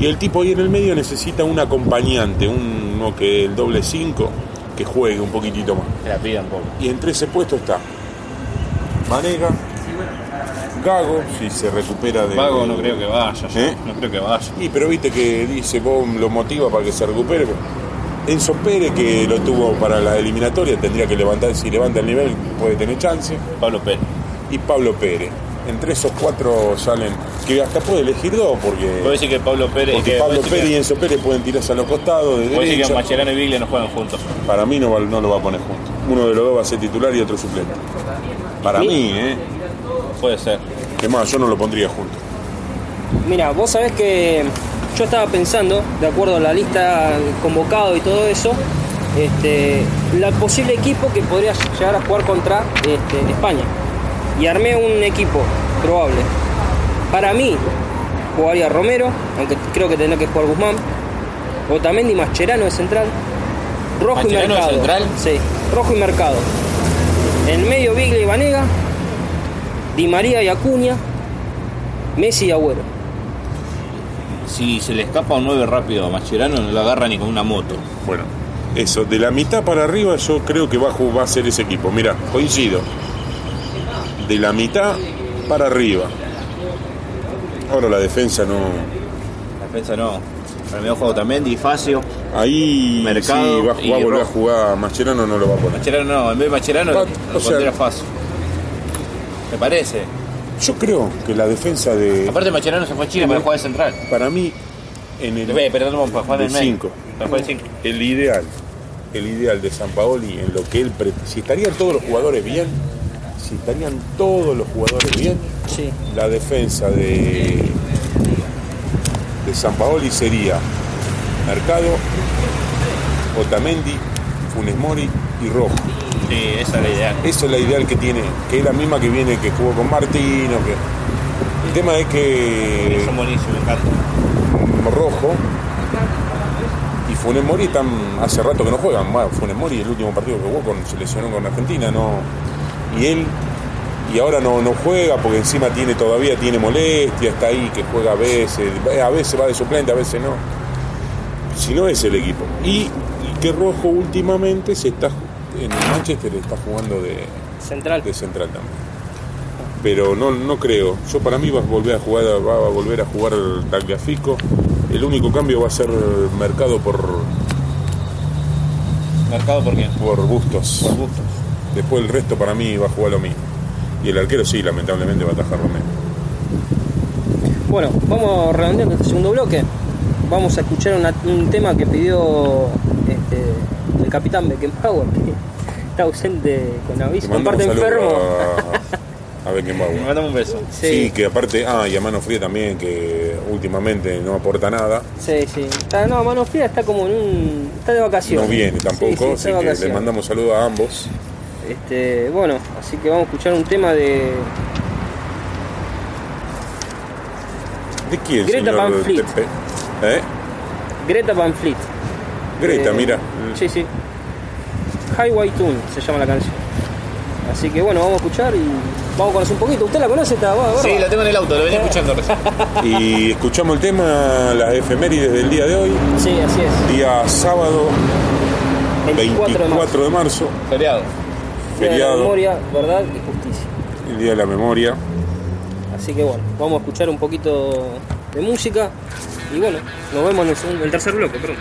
Y el tipo ahí en el medio necesita un acompañante, uno que el doble 5, que juegue un poquitito más. La pida un poco. Y entre ese puesto está Manega, Gago, si se recupera de. Vago no creo que vaya. ¿Eh? no creo que vaya. Y pero viste que dice, vos lo motiva para que se recupere. Enzo Pérez, que lo tuvo para la eliminatoria, tendría que levantar, si levanta el nivel, puede tener chance. Pablo Pérez. Y Pablo Pérez. Entre esos cuatro salen, que hasta puede elegir dos, porque, Puedo decir que Pablo Pérez. porque que, Pablo y Enzo Pérez pueden tirarse a los costados, de vos decís que. Mascherano y Biglia no juegan juntos. Para mí no, no lo va a poner juntos. Uno de los dos va a ser titular y otro suplente. Para mí, ¿eh? Puede ser. Es más, yo no lo pondría junto. Mira, vos sabés que yo estaba pensando, de acuerdo a la lista convocado y todo eso, este, el posible equipo que podría llegar a jugar contra este, España. Y armé un equipo probable. Para mí, jugaría Romero, aunque creo que tendrá que jugar Guzmán. Otamendi Mascherano de central. Rojo y ¿Mascherano de Mercado. central? Sí, Rojo y Mercado. En medio Biglia y Vanega. Di María y Acuña. Messi y Agüero. Si se le escapa un 9 rápido a Mascherano, no lo agarra ni con una moto. Bueno, eso, de la mitad para arriba yo creo que va a, va a ser ese equipo. Mira, coincido. De la mitad para arriba. Ahora la defensa no. La defensa no. Para mí va a jugar Otamendi, Facio. Ahí Mercado sí, va, a- a volver a jugar. Mascherano no lo va a poner. Mascherano no, en vez de Mascherano, Va- lo, pondría Facio. Me parece. Yo creo que la defensa de. Aparte Mascherano se fue a Chile para jugar de central. Para mí, en el. Ve, perdón, para jugar de en el medio. cinco. Para jugar de 5. el ideal, el ideal de San Paoli en lo que él si estarían todos los jugadores bien, si estarían todos los jugadores bien, Sí. la defensa de de San Paoli sería Mercado, Otamendi, Funes Mori y Rojo. Sí, esa es la idea. Esa es la ideal que tiene, que es la misma que viene que jugó con Martino, que El tema es que Son buenísimos, me encanta. Rojo y Funes Mori están hace rato que no juegan. Bueno, Funes Mori el último partido que jugó con, se lesionó con Argentina, no. Y él y ahora no, no juega porque encima tiene todavía tiene molestia, está ahí que juega a veces, a veces va de suplente, a veces no. Si no es el equipo. Y, y que Rojo últimamente se está en el Manchester está jugando de, Central. de central también. Pero no, no creo. Yo para mí va a volver a jugar, va a volver a jugar Tagliafico. El único cambio va a ser mercado por, ¿Marcado por quién? por Bustos. Por gustos. Después el resto para mí va a jugar lo mismo. Y el arquero sí, lamentablemente va a atajar Romero. Bueno, vamos redondeando este segundo bloque. Vamos a escuchar una- un tema que pidió este, el capitán Beckenbauer, que está ausente con aviso, Te mandamos aparte un saludo enfermo. a, a Beckenbauer. Me mandame un beso. Sí, Sí, que aparte, ah, y a Mano Fría también, que últimamente no aporta nada. sí, sí. Está, no, Mano Fría está como en un. está de vacaciones. No viene tampoco, sí, así que le mandamos saludos a ambos. Este, bueno, así que vamos a escuchar un tema de. ¿De quién, Greta Van Fleet. ¿Eh? Greta Van Fleet. Greta, Eh, mira. Sí, sí. Highway Tune se llama la canción. Así que bueno, vamos a escuchar y vamos a conocer un poquito. ¿Usted la conoce esta? Sí, la tengo en el auto, lo venía escuchando recién. Y escuchamos el tema, las efemérides del día de hoy, Sí, así es. día sábado 24 de marzo. 24 de marzo, Feriado. Día de la feriado, memoria, verdad y justicia. el día de la memoria. Así que bueno, vamos a escuchar un poquito de música y bueno, nos vemos en el, segundo- en el tercer bloque, perdón.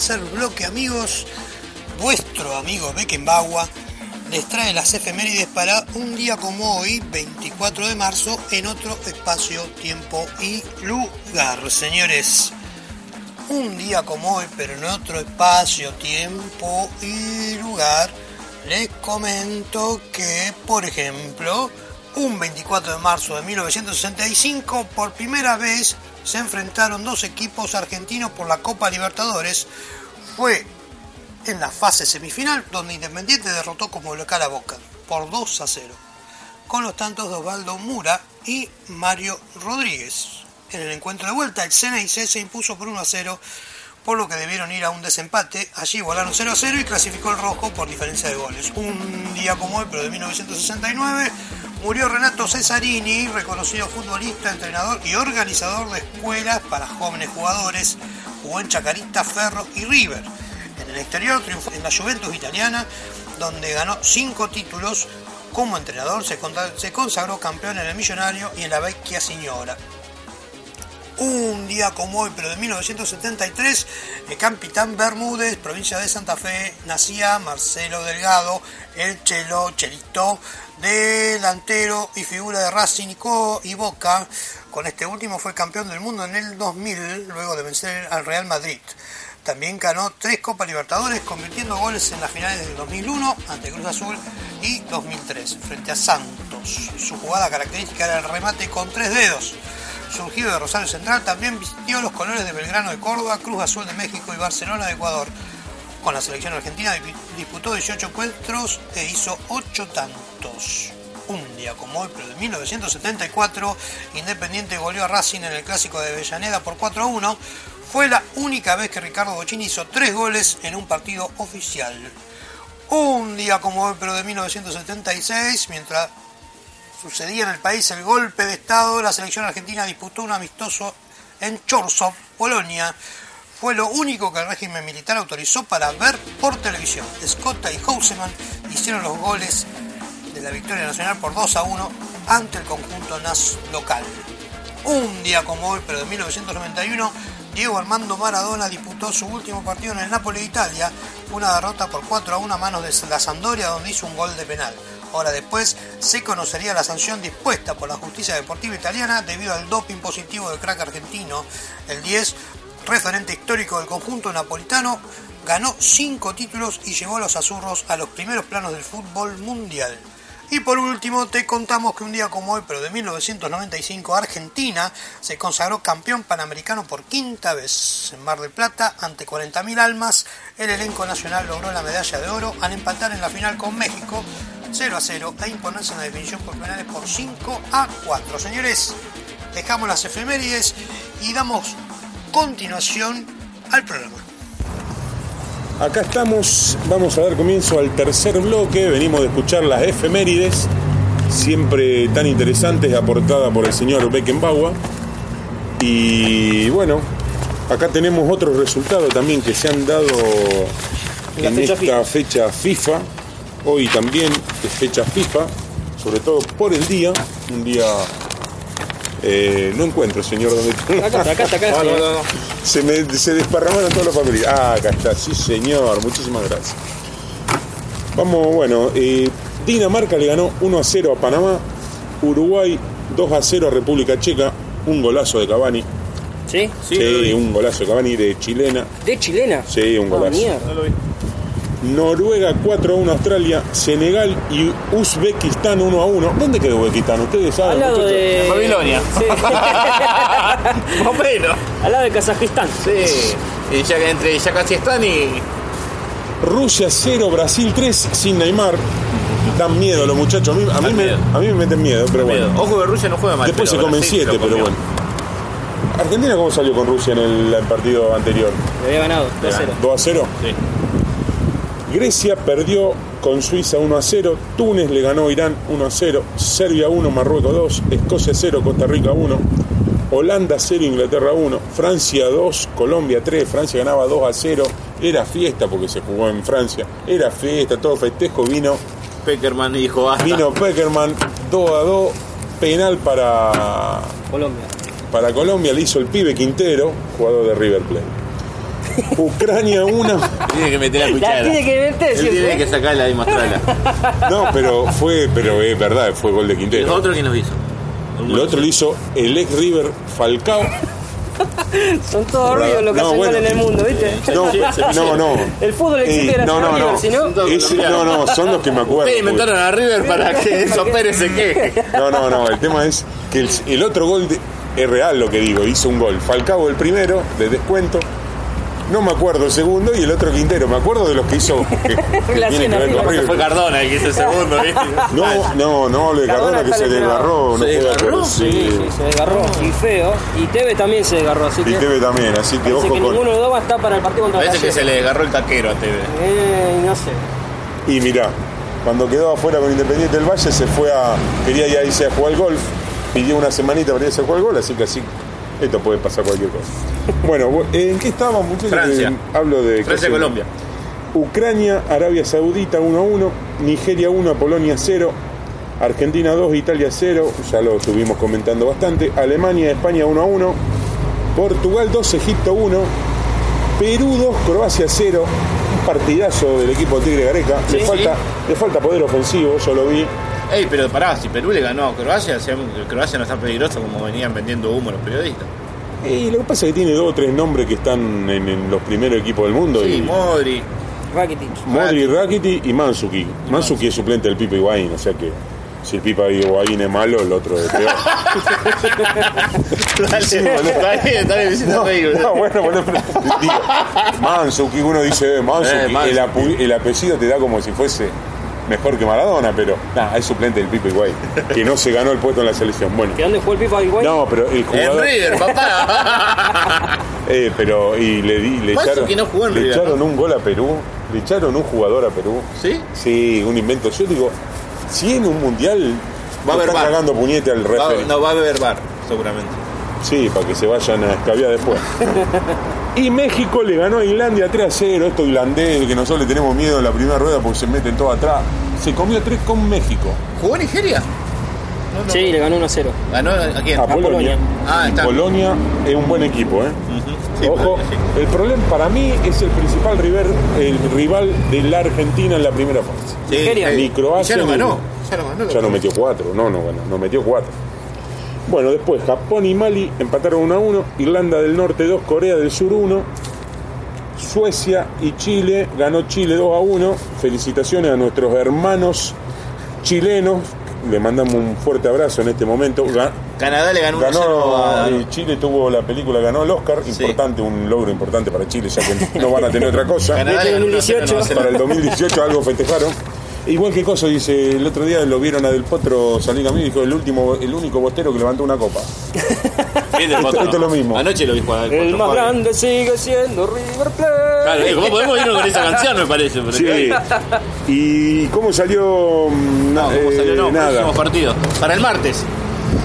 Tercer bloque, amigos, vuestro amigo Beckenbauer les trae las efemérides para un día como hoy, 24 de marzo, en otro espacio, tiempo y lugar. Señores, un día como hoy, pero en otro espacio, tiempo y lugar, les comento que, por ejemplo, un 24 de marzo de 1965, por primera vez se enfrentaron dos equipos argentinos por la Copa Libertadores. Fue en la fase semifinal, donde Independiente derrotó como local a Boca por 2 a 0, con los tantos de Osvaldo Mura y Mario Rodríguez. En el encuentro de vuelta, el Ceneice se impuso por 1 a 0, por lo que debieron ir a un desempate. Allí volaron 0 a 0 y clasificó el rojo por diferencia de goles. Un día como hoy, pero de 1969, murió Renato Cesarini, reconocido futbolista, entrenador y organizador de escuelas para jóvenes jugadores. Jugó en Chacarita, Ferro y River. En el exterior triunfó en la Juventus italiana, donde ganó cinco títulos. Como entrenador se consagró campeón en el Millonario y en la Vecchia Signora. Un día como hoy, pero de 1973, el capitán Bermúdez, provincia de Santa Fe, nacía Marcelo Delgado, el Chelo, Chelito, delantero y figura de Racing y Boca. Con este último fue campeón del mundo en el 2000, luego de vencer al Real Madrid. También ganó tres Copas Libertadores, convirtiendo goles en las finales del 2001 ante Cruz Azul y 2003 frente a Santos. Su jugada característica era el remate con tres dedos. Surgido de Rosario Central, también vistió los colores de Belgrano de Córdoba, Cruz Azul de México y Barcelona de Ecuador. Con la selección argentina di- disputó 18 encuentros e hizo 8 tantos. Un día como hoy, pero de 1974, Independiente goleó a Racing en el clásico de Avellaneda por 4 a 1. Fue la única vez que Ricardo Bochini hizo 3 goles en un partido oficial. Un día como hoy, pero de 1976, mientras sucedía en el país el golpe de Estado, la selección argentina disputó un amistoso en Chorzów, Polonia. Fue lo único que el régimen militar autorizó para ver por televisión. Scotta y Houseman hicieron los goles la victoria nacional por 2 a 1 ante el conjunto NAS local. Un día como hoy, pero de 1991, Diego Armando Maradona disputó su último partido en el Napoli de Italia. Una derrota por 4 a 1 a manos de la Sampdoria, donde hizo un gol de penal. Hora después se conocería la sanción dispuesta por la justicia deportiva italiana debido al doping positivo del crack argentino. El 10, referente histórico del conjunto napolitano, ganó 5 títulos y llevó a los azurros a los primeros planos del fútbol mundial. Y por último te contamos que un día como hoy, pero de 1995, Argentina se consagró campeón panamericano por quinta vez. En Mar del Plata, ante 40.000 almas, el elenco nacional logró la medalla de oro al empatar en la final con México 0 a 0 e imponerse en la definición por penales por 5 a 4. Señores, dejamos las efemérides y damos continuación al programa. Acá estamos, vamos a dar comienzo al tercer bloque, venimos de escuchar las efemérides, siempre tan interesantes, aportada por el señor Beckenbauer. Y bueno, acá tenemos otros resultados también que se han dado En fecha esta FIFA. fecha FIFA, hoy también es fecha FIFA, sobre todo por el día, un día... eh, no encuentro, señor, donde Acá está, acá está, acá. No, no, no, no. se, me, se desparramaron todos los papeles. Ah, acá está, sí señor, muchísimas gracias. Vamos, bueno, eh, Dinamarca le ganó 1 a 0 a Panamá, Uruguay 2 a 0 a República Checa, un golazo de Cavani, ¿Sí? Sí, vi. un golazo de Cavani de chilena, ¿De chilena? Sí, un Ah, golazo. mierda. No lo vi. Noruega 4 a 1 a Australia, Senegal y Uzbekistán 1 a 1. ¿Dónde quedó Uzbekistán? ¿Ustedes saben? Al lado muchachos? de... Babilonia. Sí. Más o menos. Al lado de Kazajistán. Sí. Y ya que entre Yakazistán y. Rusia 0, Brasil 3 sin Neymar. Dan miedo los muchachos. A mí, a mí me, miedo. a mí me meten miedo, pero bueno. Miedo. Ojo que Rusia no juega mal. Después se comen Brasil 7, lo pero bueno. ¿Argentina cómo salió con Rusia en el, el partido anterior? Le había ganado, 2 a 0. 2 a 0. Sí. Grecia perdió con Suiza 1 a 0. Túnez le ganó a Irán 1 a 0. Serbia 1, Marruecos 2. Escocia 0, Costa Rica 1. Holanda 0, Inglaterra 1. Francia 2, Colombia 3. Francia ganaba 2 a 0. Era fiesta porque se jugó en Francia. Era fiesta, todo festejo. Vino Peckerman dijo basta. Vino Peckerman 2 a 2, penal para, Colombia. para Colombia, le hizo el pibe Quintero, jugador de River Plate. Ucrania 1. Tiene que meter la La cuchara. tiene que meter Él tiene que sacarla y mostrarla. No, pero fue, pero es verdad, fue gol de ¿Y Quintero. los otros quién los hizo? El otro lo hizo el ex River Falcao. Son todos ruidos los que No, hacen bueno. en el mundo, ¿viste? No, no, no. El fútbol existe Eh, gracias no, no, River, no. si no. Ese- no, no, son los que me acuerdo. Ustedes inventaron a River para que Enzo Pérez se queje. No, no, no. El tema es que el, el otro gol de- es real lo que digo. Hizo un gol. Falcao el primero, de descuento. No me acuerdo el segundo y el otro Quintero. Me acuerdo de los que hizo que, que cena, que ver con River. Fue. Cardona el que hizo el segundo, ¿viste? No, no, no, le Cardona Cardona que está se desgarró. No ¿Se desgarró? Sí, Sí. sí, se desgarró. Y feo. Y Tevez también se desgarró, así que. Y TV también, así que ojo que con. ninguno de los dos va a estar para el partido contra Parece que se le desgarró el taquero a TV. Eh, no sé. Y mirá, cuando quedó afuera con Independiente del Valle se fue a. quería ya irse a jugar al golf, pidió una semanita para irse a jugar al golf, así que así. Esto puede pasar cualquier cosa. Bueno, ¿en qué estábamos, muchachos? Francia. Eh, Hablo de. Francia, casi- Colombia. Ucrania, Arabia Saudita 1 a 1, Nigeria 1, Polonia 0, Argentina 2, Italia 0, ya lo estuvimos comentando bastante, Alemania, España 1 a 1, Portugal 2, Egipto 1, Perú 2, Croacia 0, un partidazo del equipo de Tigre Gareca, le, Sí, falta, le falta poder ofensivo, yo lo vi, Ey, pero pará, si Perú le ganó a Croacia, si Croacia no está peligroso como venían vendiendo humo los periodistas. y lo que pasa es que tiene dos o tres nombres que están en, en los primeros equipos del mundo, Sí, y Modri. Rakitic. Modri, Rakiti y Mansuki. Mansuki es suplente del Pipa Higuaín, o sea que si el Pipa Higuaín es malo, el otro es peor. Dale, Sí, boludo. está bien, está bien, visita No, no, bueno, bueno, pero digo, Mansuki, uno dice eh, Mansuki, Eh, Mansuki. El, apu- el apellido te da como si fuese mejor que Maradona, pero nada, es suplente del Pipa Higuaín, que no se ganó el puesto en la selección. Bueno, ¿Que dónde jugó el Pipa Higuaín? no, pero el En jugador, River, papá. eh, pero y le di, le echaron, no jugó en le River, echaron ¿no? un gol a Perú, le echaron un jugador a Perú. ¿Sí? Sí, un invento. Yo digo, si en un mundial Va a haber bar. cagando puñete al referee. no va a beber bar, seguramente. Sí, para que se vayan a escabiar después. y México le ganó a Islandia 3 a 0. Esto irlandés, que nosotros le tenemos miedo en la primera rueda porque se meten todos atrás. Se comió 3 con México. ¿Jugó Nigeria? No, no. Sí, le ganó 1-0. ¿Ganó a quién? A Polonia. Polonia. Ah, está. Polonia es un buen equipo, ¿eh? Ujú. Sí, Ojo, sí. el problema para mí es el principal rival, el rival de la Argentina en la primera fase. Sí, Nigeria. Ni Croacia Ya no ni- ganó. Ya no ganó. Ya no metió cuatro, no, no ganó, no metió cuatro. Bueno, después Japón y Mali empataron 1 a 1, Irlanda del Norte 2, Corea del Sur 1, Suecia y Chile, ganó Chile 2 a 1. Felicitaciones a nuestros hermanos chilenos, le mandamos un fuerte abrazo en este momento. Canadá le ganó 1-0 Ganó, a... Chile tuvo la película, ganó el Oscar, Sí. importante, un logro importante para Chile, ya que no van a tener otra cosa. Canadá le ganó 2018. 1-0 a Nueva Para el Zelanda. 2018 algo festejaron. Igual que cosa, dice, el otro día lo vieron a Del Potro salir a mí y dijo, el último, el único bostero que levantó una copa. Sí, del Potro. esto es lo mismo. Anoche lo vi jugar del El Potro, más Jorge. grande sigue siendo River Plate. Claro, eh, ¿cómo podemos irnos con esa canción, me parece? Pero Sí. ¿Y cómo salió? mm, No, ¿cómo eh, salió? No, nada. próximo partido. Para el martes.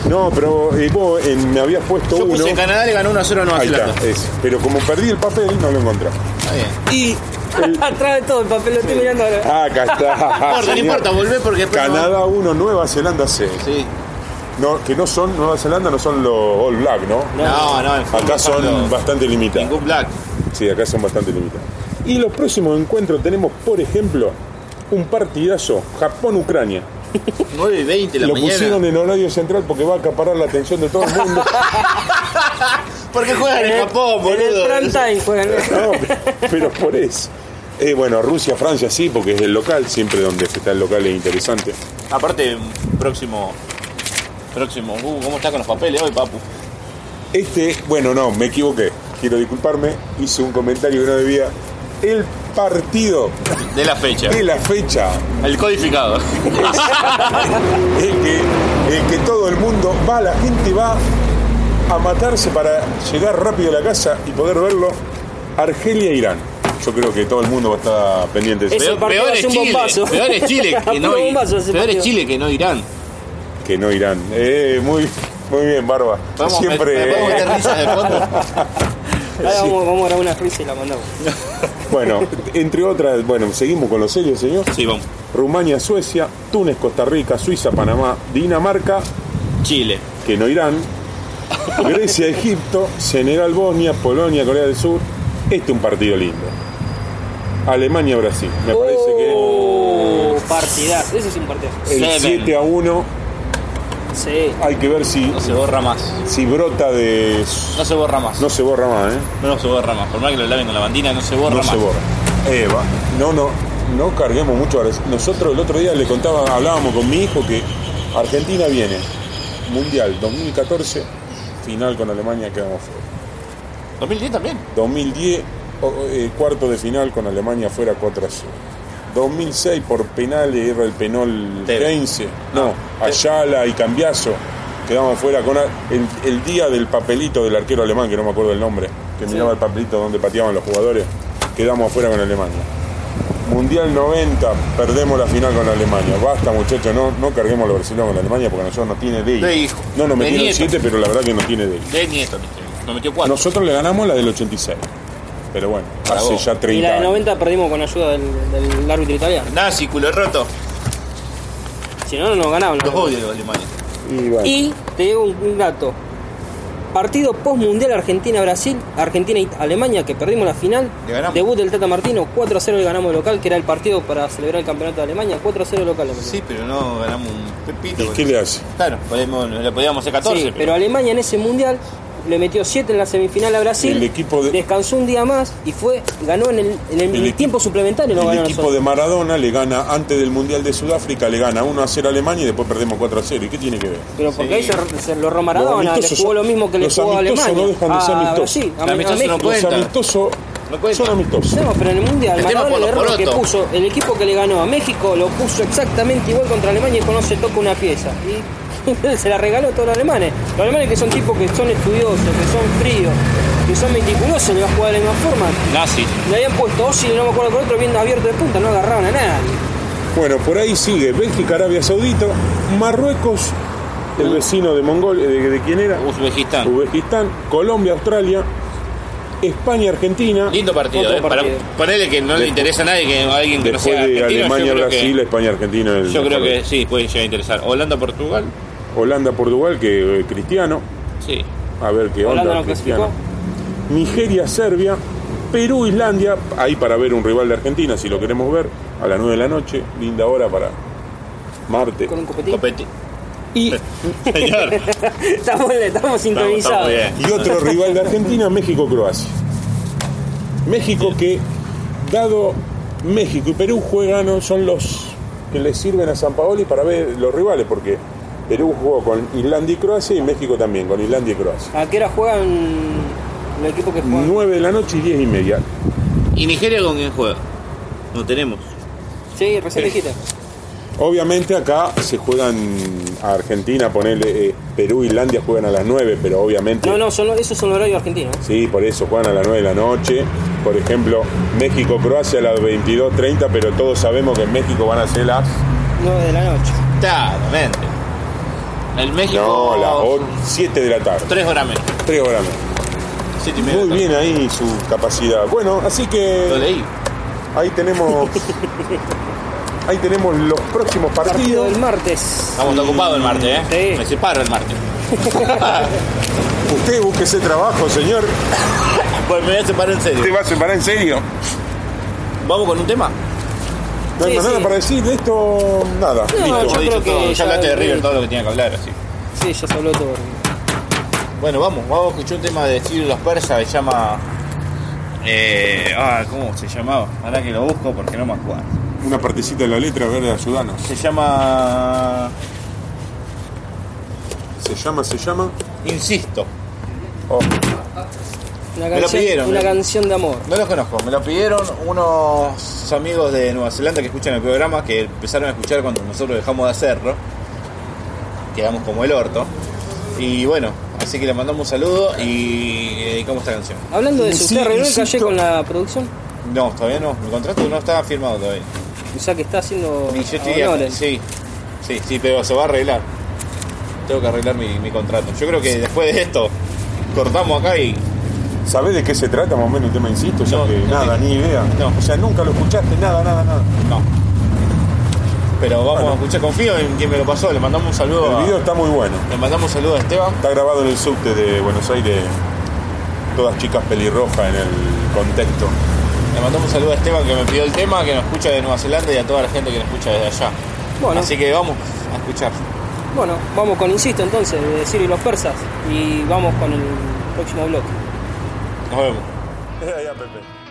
No, pero eh, vos eh, me habías puesto Yo uno. puse Canadá le ganó 1-0 a Nueva Ahí Zelanda. está, ese. Pero como perdí el papel, no lo encontré. Está bien. Y. Atrás de todo el papel, lo estoy mirando ahora. Acá está. No importa, no importa, volvé porque después Canadá 1, Nueva Zelanda 0. Sí. No, que no son, Nueva Zelanda no son los All Black, ¿no? No, no, en Acá son los- bastante limitados. Ningún black. Sí, acá son bastante limitados. Y los próximos encuentros tenemos, por ejemplo, un partidazo Japón-Ucrania. 9 y 20 de la Lo mañana. pusieron en horario central porque va a acaparar la atención de todo el mundo. ¿Por qué juegan en, Japón, En el boludo? prime time juegan. No, pero por eso. Eh, bueno, Rusia, Francia sí, porque es el local, siempre donde está el local es interesante. Aparte, próximo. Próximo. Uh, ¿Cómo está con los papeles hoy, papu? Este, bueno, no, me equivoqué. Quiero disculparme, hice un comentario que no debía. El partido De la fecha. de la fecha El codificado. el que, el que todo el mundo va, la gente va a matarse para llegar rápido a la casa y poder verlo. Argelia-Irán. Yo creo que todo el mundo va a estar pendiente de eso. Peor, peor es Chile. bombazo. Peor es Chile que no, peor es. Chile que Irán. Que no Irán. Eh, muy, muy bien, Barba. Vamos, Siempre. me, meter risas de fondo. Ahora vamos, vamos a grabar una risa y la mandamos. Bueno, entre otras, bueno, seguimos con los serios, señor. Sí, vamos. Rumania, Suecia, Túnez, Costa Rica, Suiza, Panamá, Dinamarca, Chile. que no Irán, Grecia, Egipto, Senegal, Bosnia, Polonia, Corea del Sur, Este es un partido lindo. Alemania-Brasil. Me parece que Oh, partidazo. Ese es un partidazo. el Seven. 7 a 1 Sí. hay que ver si, No se borra más. si brota de. No se borra más. No se borra más, ¿eh? No se borra más. Por más que lo laven con la bandina, no se borra no más. se borra. Eh, va. No, no, no carguemos mucho. Nosotros el otro día le contaba, hablábamos con mi hijo que Argentina viene Mundial 2014, final con Alemania quedamos fuera. 2010 también. 2010, o- eh, cuarto de final con Alemania fuera 4 a 0. 2006 por penales, era el penal Tevez. Heinze. No, Ayala y Cambiaso. Quedamos fuera con el, el día del papelito del arquero alemán, que no me acuerdo el nombre, que miraba el papelito donde pateaban los jugadores. Quedamos afuera con Alemania. Mundial 90, perdemos la final con Alemania. Basta, muchachos, no, no carguemos los brasileños con Alemania porque nosotros no tiene de De hijo. No nos De metieron nieto. 7, pero la verdad que no tiene de De Nieto, nos metió 4. Nosotros le ganamos la del 86. Pero bueno, Para hace vos. ya Y 30 la de años. 90 perdimos con ayuda del, del árbitro italiano. Nazi, culo roto. Si no, no nos ganaban. Los odio los alemanes. Y bueno, Y te digo un, un dato. Partido post-mundial Argentina-Brasil, Argentina-Alemania, que perdimos la final. Debut del Tata Martino, 4 a 0 le ganamos local, que era el partido para celebrar el campeonato de Alemania, 4 a 0 de local. Sí, pero no ganamos un pepito. ¿y qué le hace? Claro, podemos, le podíamos hacer 14. Sí, pero Alemania en ese mundial le metió 7 en la semifinal a Brasil. El equipo de- Descansó un día más y fue ganó en el, en el, El tiempo suplementario. No El ganó equipo nosotros. de Maradona le gana antes del Mundial de Sudáfrica, le gana 1 a 0 a Alemania y después perdemos 4 a 0. ¿Y qué tiene que ver? Pero porque Sí. ahí se, se lo Maradona, le jugó lo mismo que le jugó a amistosos Alemania. no dejan de ser a amistosos. No. Los amistosos No son amistosos. No, pero en el mundial, El Maradona el error que puso, el equipo que le ganó a México lo puso exactamente igual contra Alemania y no se toca una pieza. Y se la regaló a todos los alemanes. Los alemanes que son tipos que son estudiosos, que son fríos, que son meticulosos, le va a jugar de la misma forma. Nazi. Le habían puesto y no me acuerdo con otro bien abierto de punta, no agarraban a nadie. Bueno, por ahí sigue Bélgica, Arabia Saudita, Marruecos, el vecino de Mongolia, ¿de, de quién era? Uzbekistán. Uzbekistán, Colombia, Australia, España, Argentina. Lindo partido, ¿eh? Para ponerle que no le interesa a nadie, que alguien que no sea de. Alemania, yo creo Brasil, que, España, Argentina. el yo creo que sí, puede llegar a interesar. Holanda, Portugal. Holanda, Portugal, que eh, Cristiano. Sí. A ver qué Holanda onda. no Cristiano. clasificó. Nigeria, Serbia, Perú, Islandia, ahí para ver un rival de Argentina, si lo queremos ver, a las 9 de la noche, linda hora para Marte. Con un copetín. Copeti. Y Señor. estamos, estamos sintonizados. Y otro rival de Argentina, México, Croacia. México que, dado México y Perú juegan, son los que le sirven a San Paoli para ver los rivales, porque Perú jugó con Islandia y Croacia y México también, con Islandia y Croacia. ¿A qué hora juegan los equipos que juegan? 9 de la noche y 10 y media. ¿Y Nigeria con quién juega? No tenemos. Sí, recién dijiste. Obviamente acá se juegan a Argentina, ponerle Perú e Islandia juegan a las 9, pero obviamente... No, no, son, los- esos son horarios argentinos. Sí, por eso juegan a las 9 de la noche. Por ejemplo, México-Croacia a las 22.30, pero todos sabemos que en México van a ser las... 9 de la noche. Claramente. El México. No, las 7 de la tarde. 3 horas menos. 3 horas menos. 7 y media. Muy bien ahí su capacidad. Bueno, así Lo que leí. ahí tenemos... Ahí tenemos los próximos Partido partidos. del martes. Estamos ocupados el martes, ¿eh? Sí. Me separo el martes. Usted búsquese trabajo, señor. Pues me voy a separar en serio. ¿Te va a separar en serio? ¿Vamos con un tema? No hay Sí, más nada sí. para decir de esto, nada. No, listo. yo creo que todo. ya- Ya hablaste de River, todo lo que tenía que hablar, así. Sí, ya se habló todo. Bueno, vamos, vamos a escuchar un tema de Ciro los persas que se llama. Eh, ah, ¿cómo se llamaba? Ahora que lo busco porque no me acuerdo. Una partecita de la letra, a ver, ayudanos. Se llama. Se llama, se llama. Insisto. Oh, Una Me lo canción, pidieron, una ¿eh? canción de amor. No los conozco, me lo pidieron unos amigos de Nueva Zelanda que escuchan el programa, que empezaron a escuchar cuando nosotros dejamos de hacerlo. Quedamos como el orto. Y bueno, así que le mandamos un saludo y dedicamos esta canción. Hablando de eso, Sí, ¿usted arregló el calle con la producción? No, todavía no, mi contrato no está firmado todavía. O sea que está haciendo Y yo estoy honores. sí, sí, sí, pero se va a arreglar. Tengo que arreglar mi, mi contrato. Yo creo que después de esto cortamos acá y ¿Sabés de qué se trata más o menos el tema, insisto? O sea, no, que nada, ni idea. No. O sea, nunca lo escuchaste, nada, nada, nada. No. Pero vamos bueno. a escuchar, confío en quien me lo pasó, le mandamos un saludo. El video está muy bueno. Le mandamos un saludo a Esteban. Está grabado en el subte de Buenos Aires, todas chicas pelirrojas en el contexto. Le mandamos un saludo a Esteban que me pidió el tema, que nos escucha de Nueva Zelanda y a toda la gente que nos escucha desde allá. Bueno. Así que vamos a escuchar. Bueno, vamos con Insisto entonces, de Ciro y los persas, y vamos con el próximo bloque. Holm. Ja, ja, Pepe.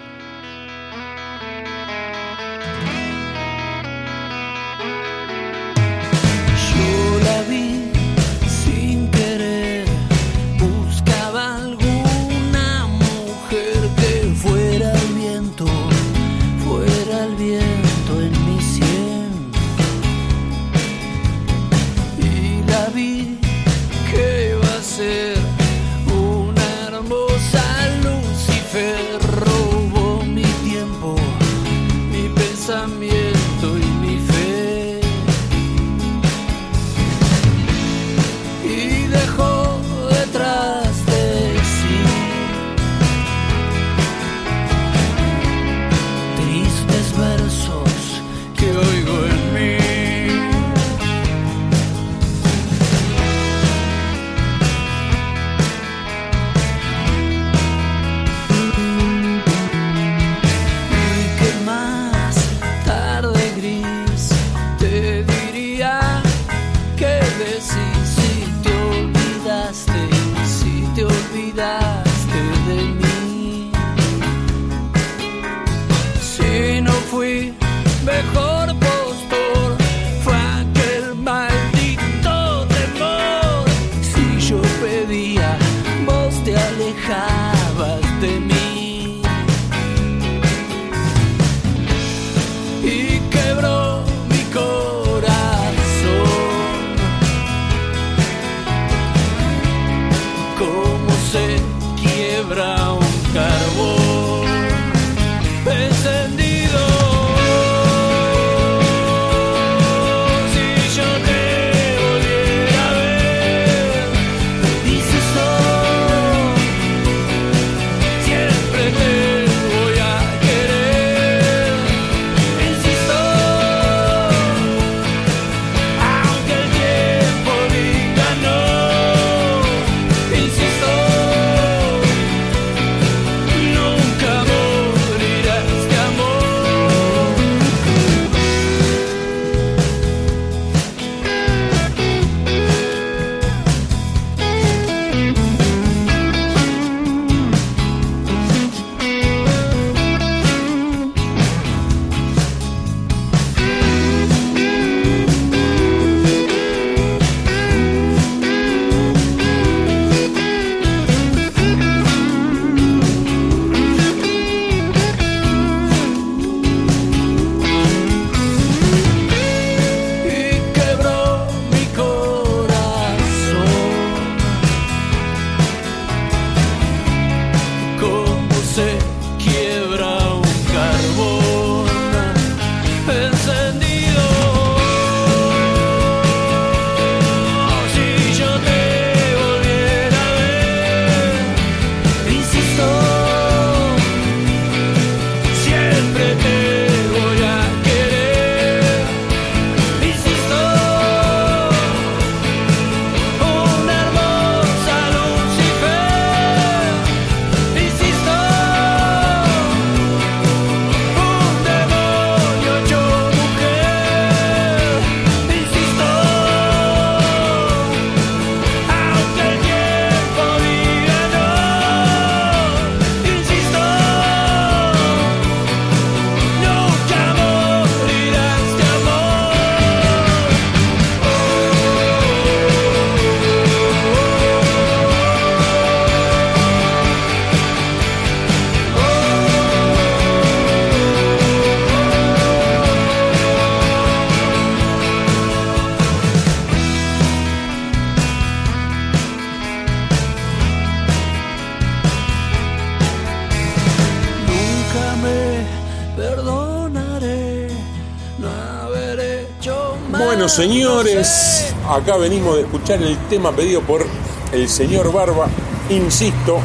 señores, acá venimos de escuchar el tema pedido por el señor Barba, insisto,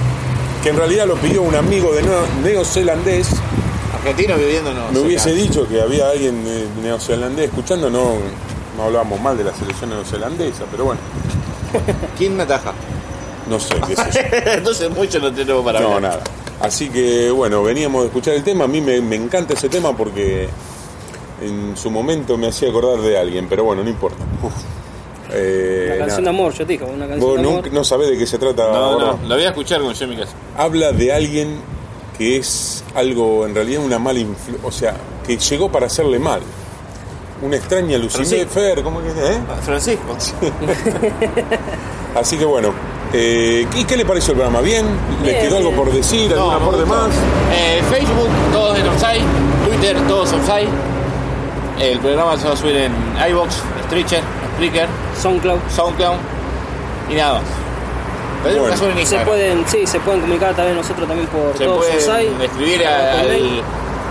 que en realidad lo pidió un amigo de neozelandés. Argentino viviendo en Nueva Me hubiese dicho que había alguien de neozelandés escuchando, no, hablábamos mal de la selección neozelandesa, pero bueno. ¿Quién me ataja? No sé, qué sé yo. Entonces mucho no tenemos para No, nada. Así que bueno, veníamos de escuchar el tema, a mí me encanta ese tema porque en su momento me hacía acordar de alguien, pero bueno, no importa. Uf. Eh, Una canción nada. de amor, yo te dije, una canción Vos de no, amor. no sabés de qué se trata No, ahora. no, la voy a escuchar a mi casa. Habla de alguien que es algo, en realidad, una mala influencia. O sea, que llegó para hacerle mal. Una extraña Lucifer, Francisco. ¿cómo que es? eh? Francisco. Así que bueno. eh, ¿Y qué le pareció el programa? ¿Bien? ¿Les Bien, quedó algo por decir? ¿Algún No, aporte más? Eh, Facebook, todos en Offside. Twitter, todos Offside. El programa se va a subir en iBox, Stitcher, Spreaker, SoundCloud. SoundCloud y nada más. Pero Bueno. bueno, en Se Instagram. pueden, sí, se pueden comunicar también nosotros también por Se todos pueden escribir Al a- al, mail.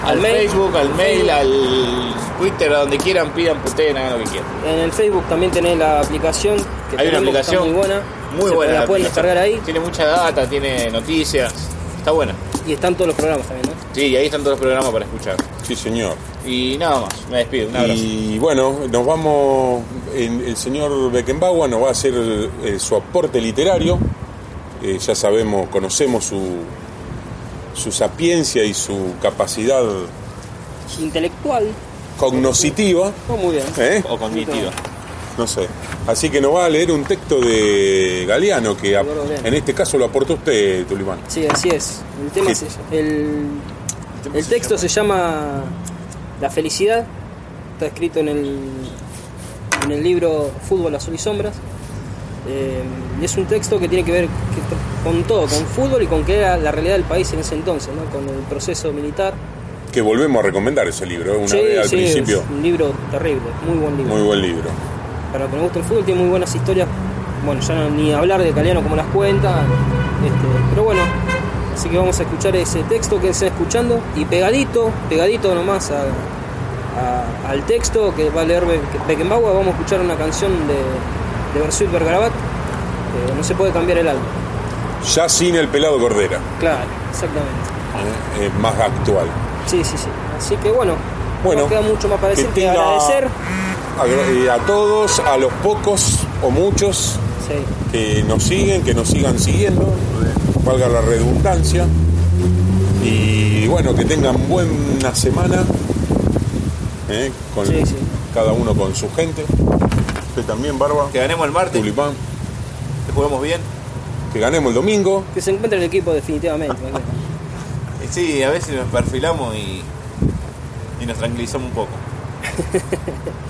al Al mail. Facebook, al mail, al Twitter, a donde quieran, pidan, puteen, hagan lo que quieran. En el Facebook también tenés la aplicación que Hay una está aplicación muy buena. Muy Se- buena. La pueden aplicación. descargar ahí Tiene mucha data, tiene noticias. Está buena. Y están todos los programas también, ¿no? Sí, ahí están todos los programas para escuchar. Sí, señor. Y nada más, me despido. Un abrazo. Y bueno, nos vamos. en- el señor Beckenbauer nos va a hacer eh, su aporte literario. Eh, ya sabemos, conocemos su, su sapiencia y su capacidad Intelectual. cognoscitiva. Oh, muy bien. ¿eh? O cognitiva. No sé. Así que nos va a leer un texto de Galeano, que a- en este caso lo aportó usted, Tulimán. Sí, así es. El tema ¿Qué? se- el, el texto se llama La felicidad. Está escrito en el, en el libro Fútbol, Azul y Sombras. Eh, y es un texto que tiene que ver que- con todo, con fútbol y con qué era la realidad del país en ese entonces, ¿no? con el proceso militar. Que volvemos a recomendar ese libro, ¿eh? una Sí, vez al sí, principio. es un libro terrible, muy buen libro. Muy buen libro. Para los que nos gusta el fútbol tiene muy buenas historias. Bueno, ya no, ni hablar de Caliano como las cuenta. este, pero bueno, así que vamos a escuchar ese texto que está escuchando. Y pegadito, pegadito nomás a- a- al texto que va a leer Be- Beckenbauer, vamos a escuchar una canción de, de Bersuit Bergarabat. que no se puede cambiar el álbum. Ya sin el pelado Cordera, Claro, exactamente. ¿eh? Más actual. Sí, sí, sí. Así que bueno, Bueno, no queda mucho más para decir que, tenga- agradecer. Eh, A todos, a los pocos o muchos Sí. que nos siguen, que nos sigan siguiendo, valga la redundancia. Y bueno, que tengan buena semana, ¿eh? con Sí, sí. cada uno con su gente. Usted también, Barba, Que ganemos el martes, Tulipán, que juguemos bien. que ganemos el domingo. Que se encuentre el equipo definitivamente. Y sí, a veces nos perfilamos y, y nos tranquilizamos un poco.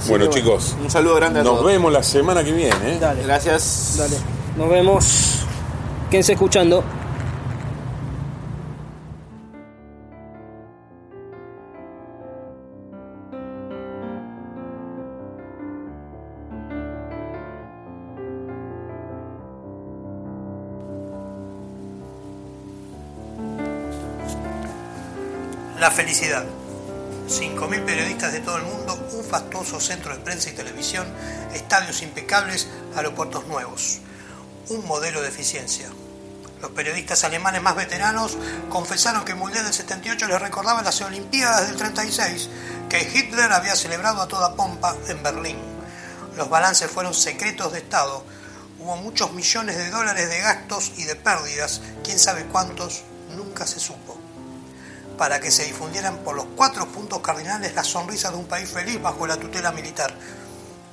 Así bueno, que chicos, Un saludo grande a nos todos. vemos la semana que viene. ¿eh? Dale. Gracias. Dale, nos vemos. Quédense escuchando. La felicidad. 5.000 periodistas de todo el mundo, un fastuoso centro de prensa y televisión, estadios impecables, aeropuertos nuevos. Un modelo de eficiencia. Los periodistas alemanes más veteranos confesaron que el Mundial del 78 les recordaba las Olimpiadas del 36, que Hitler había celebrado a toda pompa en Berlín. Los balances fueron secretos de Estado. Hubo muchos millones de dólares de gastos y de pérdidas, quién sabe cuántos, nunca se supo para que se difundieran por los cuatro puntos cardinales las sonrisas de un país feliz bajo la tutela militar.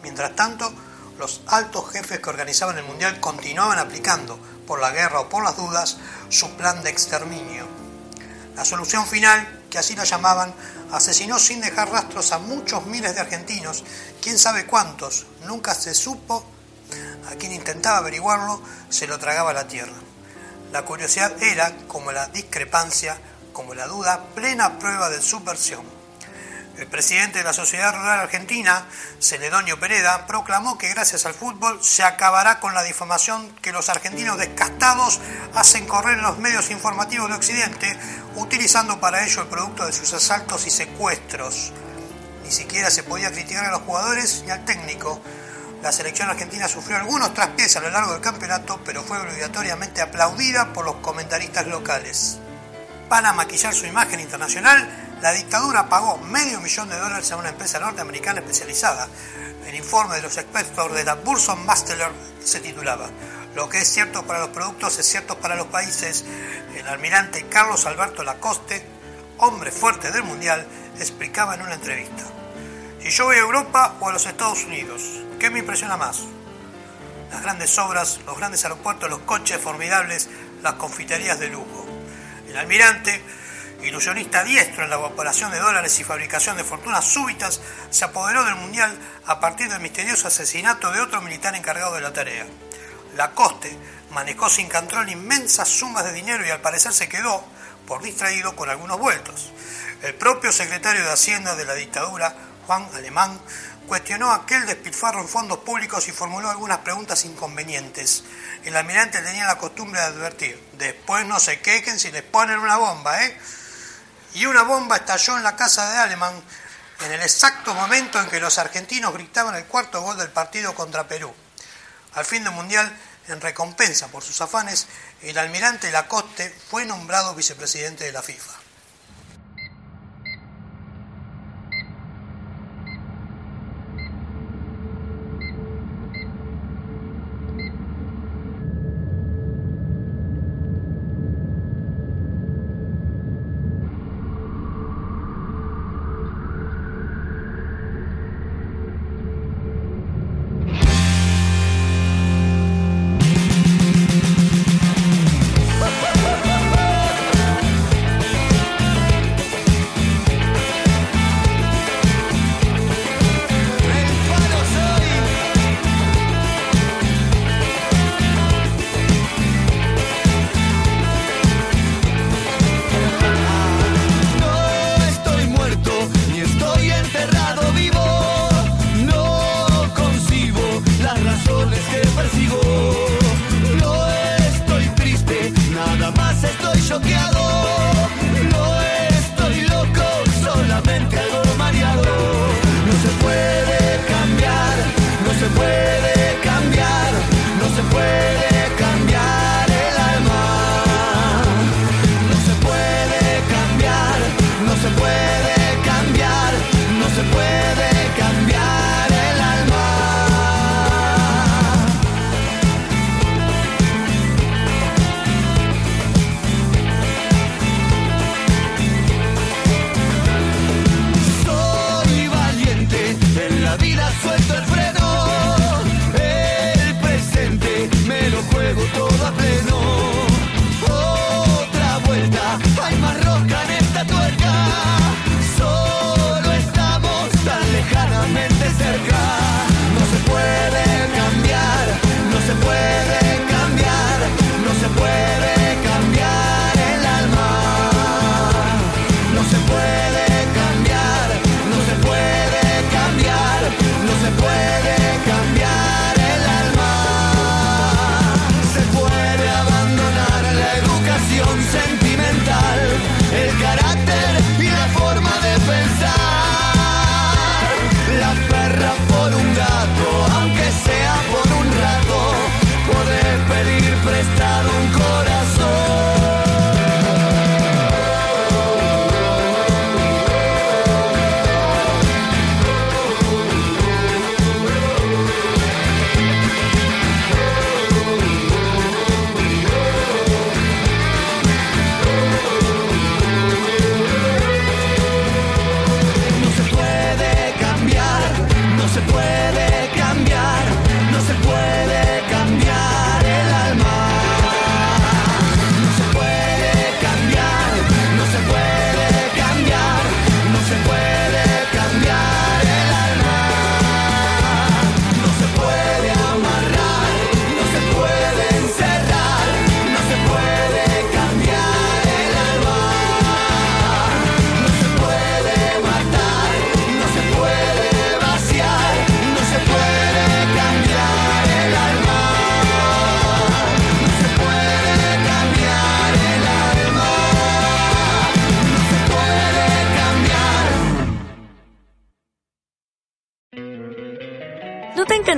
Mientras tanto, los altos jefes que organizaban el Mundial continuaban aplicando, por la guerra o por las dudas, su plan de exterminio. La solución final, que así la llamaban, asesinó sin dejar rastros a muchos miles de argentinos, quién sabe cuántos, nunca se supo, a quien intentaba averiguarlo, se lo tragaba la tierra. La curiosidad era, como la discrepancia, como la duda, plena prueba de subversión. El presidente de la Sociedad Rural Argentina, Celedonio Pereda, proclamó que gracias al fútbol se acabará con la difamación que los argentinos descastados hacen correr en los medios informativos de Occidente, utilizando para ello el producto de sus asaltos y secuestros. Ni siquiera se podía criticar a los jugadores ni al técnico. La selección argentina sufrió algunos traspiés a lo largo del campeonato, pero fue obligatoriamente aplaudida por los comentaristas locales. Para maquillar su imagen internacional, la dictadura pagó medio millón de dólares a una empresa norteamericana especializada. El informe de los expertos de la Burson Masteler se titulaba Lo que es cierto para los productos es cierto para los países. El almirante Carlos Alberto Lacoste, hombre fuerte del Mundial, explicaba en una entrevista. Si yo voy a Europa o a los Estados Unidos, ¿qué me impresiona más? Las grandes obras, los grandes aeropuertos, los coches formidables, las confiterías de lujo. Almirante, ilusionista diestro en la evaporación de dólares y fabricación de fortunas súbitas, se apoderó del Mundial a partir del misterioso asesinato de otro militar encargado de la tarea. Lacoste manejó sin control inmensas sumas de dinero y al parecer se quedó, por distraído, con algunos vueltos. El propio secretario de Hacienda de la dictadura, Juan Alemán, cuestionó aquel despilfarro en fondos públicos y formuló algunas preguntas inconvenientes. El almirante tenía la costumbre de advertir, después no se quejen si les ponen una bomba, ¿eh? Y una bomba estalló en la casa de Alemán en el exacto momento en que los argentinos gritaban el cuarto gol del partido contra Perú. Al fin del Mundial, en recompensa por sus afanes, el almirante Lacoste fue nombrado vicepresidente de la FIFA.